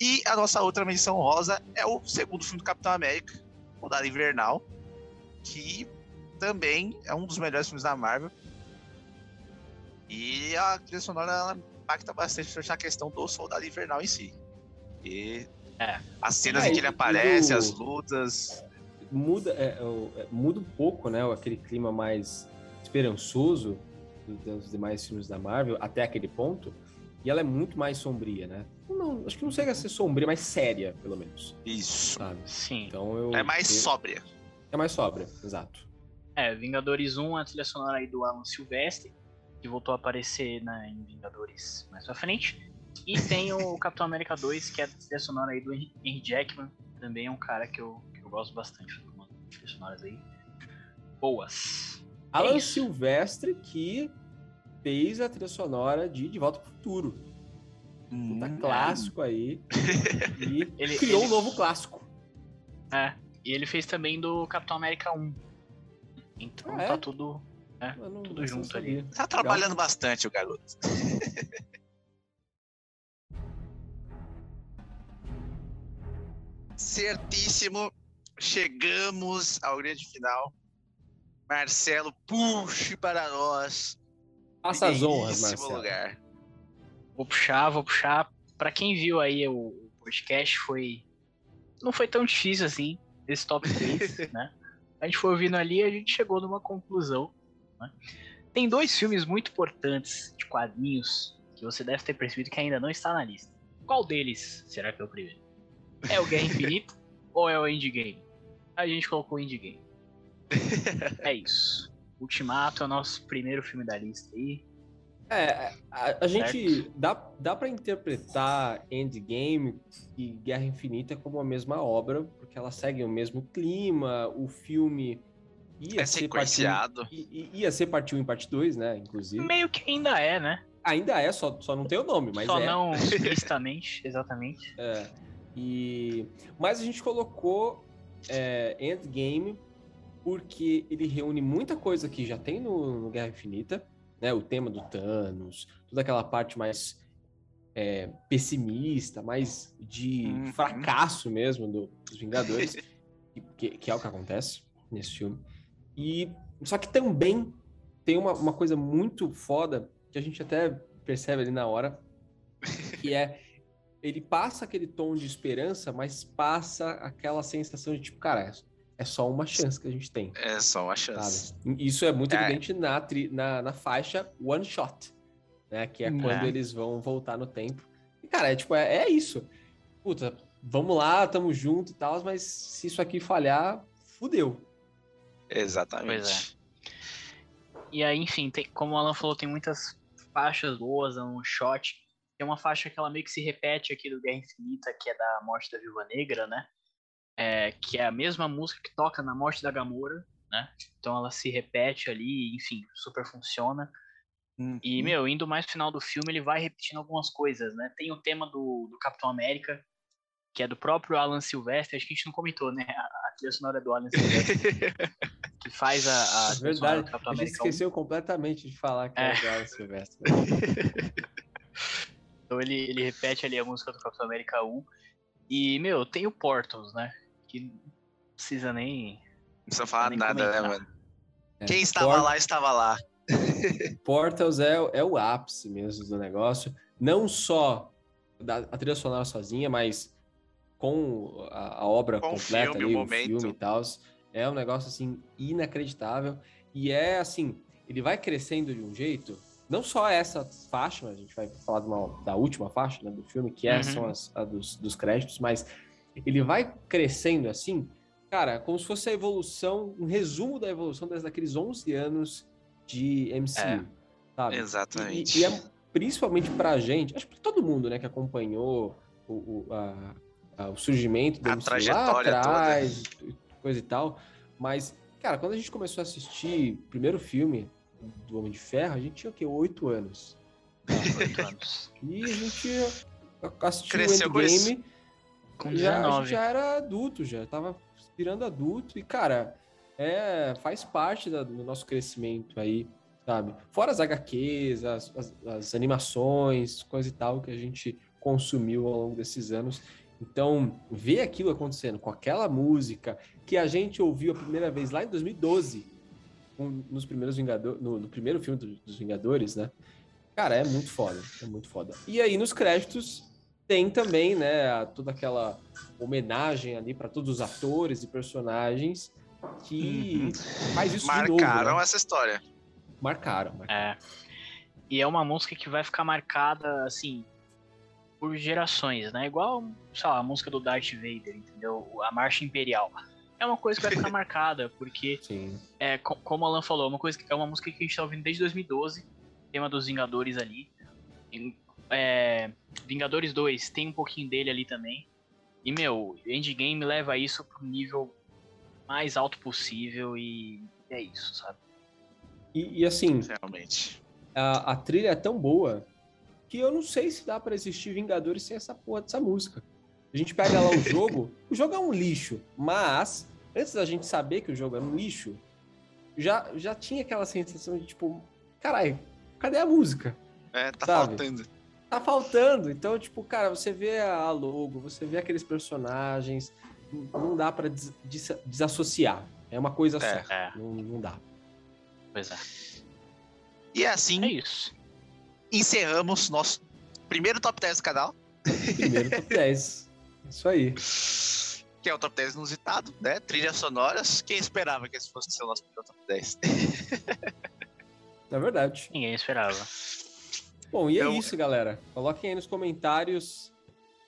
E a nossa outra menção rosa é o segundo filme do Capitão América, Soldado Invernal, que também é um dos melhores filmes da Marvel. E a trilha sonora ela impacta bastante na questão do Soldado Invernal em si. E É. as cenas É, em que ele aparece, o- as lutas. Muda, é, o- é, muda um pouco, né? Aquele clima mais esperançoso do- dos demais filmes da Marvel, até aquele ponto. E ela é muito mais sombria, né? Não, acho que não chega a ser sombria, mas séria, pelo menos. Isso. Sabe? Sim. Então eu. É mais eu- sóbria. É mais sóbria, exato. É, Vingadores 1, a trilha sonora aí do Alan Silvestre, que voltou a aparecer né, em Vingadores mais pra frente. E tem o Capitão América 2, que é a trilha sonora aí do Henry Jackman, também é um cara que eu, que eu gosto bastante de algumas trilhas sonoras aí. Boas. Alan é Silvestre que fez a trilha sonora de De Volta para o Futuro. Hum, é. clássico aí. E ele, criou ele... um novo clássico. É. E ele fez também do Capitão América 1. Então ah, tá é? tá tudo, né, tudo junto ali. Tá trabalhando bastante o garoto. Certíssimo. Chegamos ao grande final. Marcelo, puxe para nós. Faça as honras, Marcelo. lugar. Vou puxar, vou puxar. Pra quem viu aí o o podcast, foi. Não foi tão difícil assim, esse top 3, né? A gente foi ouvindo ali e a gente chegou numa conclusão. né? Tem dois filmes muito importantes de quadrinhos que você deve ter percebido que ainda não está na lista. Qual deles será que é o primeiro? É o Guerra Infinita ou é o Endgame? A gente colocou o Endgame. É isso. Ultimato é o nosso primeiro filme da lista aí. É, a, a gente dá, dá para interpretar Endgame e Guerra Infinita como a mesma obra, porque elas seguem o mesmo clima, o filme ia É ser parte sequenciado. 1, i- i- ia ser parte 1 e parte 2, né, inclusive. Meio que ainda é, né? Ainda é, só, só não tem o nome, mas Só é. não explicitamente, exatamente. É. E, mas a gente colocou é, Endgame porque ele reúne muita coisa que já tem no, no Guerra Infinita, né? O tema do Thanos, toda aquela parte mais é, pessimista, mais de Uhum. fracasso mesmo do- dos Vingadores, que, que é o que acontece nesse filme. E só que também tem uma, uma coisa muito foda que a gente até percebe ali na hora, que é ele passa aquele tom de esperança, mas passa aquela sensação de tipo, cara, é- é só uma chance que a gente tem, É só uma sabe? chance. Isso é muito É. evidente na, tri- na, na faixa One Shot, né? Que é Hum, quando é. eles vão voltar no tempo. E, cara, é tipo, é, é isso. Puta, vamos lá, tamo junto e tal, mas se isso aqui falhar, fudeu. Exatamente. Pois E aí, enfim, tem, como o Alan falou, tem muitas faixas boas, é um shot. Tem uma faixa que ela meio que se repete aqui do Guerra Infinita, que é da Morte da Viúva Negra, né? É, que é a mesma música que toca na Morte da Gamora, né? Então ela se repete ali, enfim, super funciona. E, Uhum. meu, indo mais pro final do filme, ele vai repetindo algumas coisas, né? Tem o tema do, do Capitão América, que é do próprio Alan Silvestre, acho que a gente não comentou, né? A, a trilha sonora é do Alan Silvestre, que faz a, a verdade. do Capitão A gente América 1. esqueceu completamente de falar que É. é, o Alan Silvestre. Então ele, ele repete ali a música do Capitão América 1. E, meu, tem o Portals, né? Que não precisa nem. Não precisa falar nem nada, né, comentar. mano? É. Quem estava Port- lá, estava lá. Portals é, é o ápice mesmo do negócio. Não só da, a trilha sonora sozinha, mas com a, a obra Com completa filme, ali, o o momento. filme e tal. É um negócio assim inacreditável. E é assim, ele vai crescendo de um jeito. Não só essa faixa, a gente vai falar de uma- da última faixa né, do filme, que é, Uhum. são as a dos, dos créditos, mas ele vai crescendo assim, cara, como se fosse a evolução, um resumo da evolução desde aqueles 11 anos de MCU, É. sabe? Exatamente. E, e é principalmente pra gente, acho que pra todo mundo, né, que acompanhou o, o, a- a- o surgimento do A MCU trajetória lá atrás, coisa e tal. Mas, cara, quando a gente começou a assistir o primeiro filme do Homem de Ferro, a gente tinha o quê? Oito anos. Oito anos. E a gente assistiu Cresceu o com isso. Endgame Com já, a gente 19. já era adulto, já tava virando adulto e, cara, é, faz parte da- do nosso crescimento aí, sabe? Fora as HQs, as, as- as animações, coisa e tal que a gente consumiu ao longo desses anos. Então, ver aquilo acontecendo com aquela música que a gente ouviu a primeira vez lá em 2012, um- nos primeiros Vingadores, no, no primeiro filme do- dos Vingadores, né? Cara, é muito foda, é muito foda. E aí nos créditos tem também, né, toda aquela homenagem ali para todos os atores e personagens que faz isso de novo, Marcaram né? essa história. Marcaram, marcaram. É. E é uma música que vai ficar marcada, assim, por gerações, né? Igual, sei lá, a música do Darth Vader, entendeu? A Marcha Imperial. É uma coisa que vai ficar marcada, porque, Sim. é, co- como o Alan falou, é uma, coisa que, é uma música que a gente tá ouvindo desde 2012, tema dos Vingadores ali. É, Vingadores 2 tem um pouquinho dele ali também. E, meu, Endgame leva isso pro nível mais alto possível e é isso, sabe? E, e, assim, Realmente. a, a trilha é tão boa que eu não sei se dá para existir Vingadores sem essa porra dessa música. A gente pega lá o jogo, o jogo é um lixo, mas antes da gente saber que o jogo era um lixo, já, já tinha aquela sensação de tipo, caralho, cadê a música? É, tá Sabe? faltando. tá faltando. Então, tipo, cara, você vê a logo, você vê aqueles personagens, não dá pra des des desassociar. É uma coisa É, só. é. Não, não dá. Pois é. E assim É isso. encerramos nosso primeiro top 10 do canal, Primeiro top 10. Isso aí. que é o top 10 inusitado, né? Trilhas sonoras. Quem esperava que esse fosse ser o nosso primeiro top 10? É verdade. Ninguém esperava. Bom, e é Eu- isso, galera. Coloquem aí nos comentários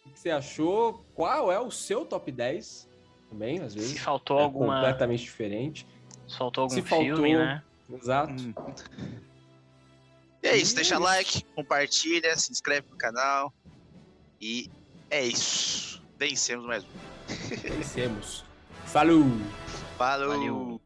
o que você achou, qual é o seu top 10 também, às Se vezes. faltou é alguma. completamente diferente. Se faltou algum Se filme, faltou- né? Exato. Hum. E é isso, E deixa é isso. like, compartilha, se inscreve no canal. E é isso. Vencemos mais um. Vencemos. Falou! Falou! Valeu.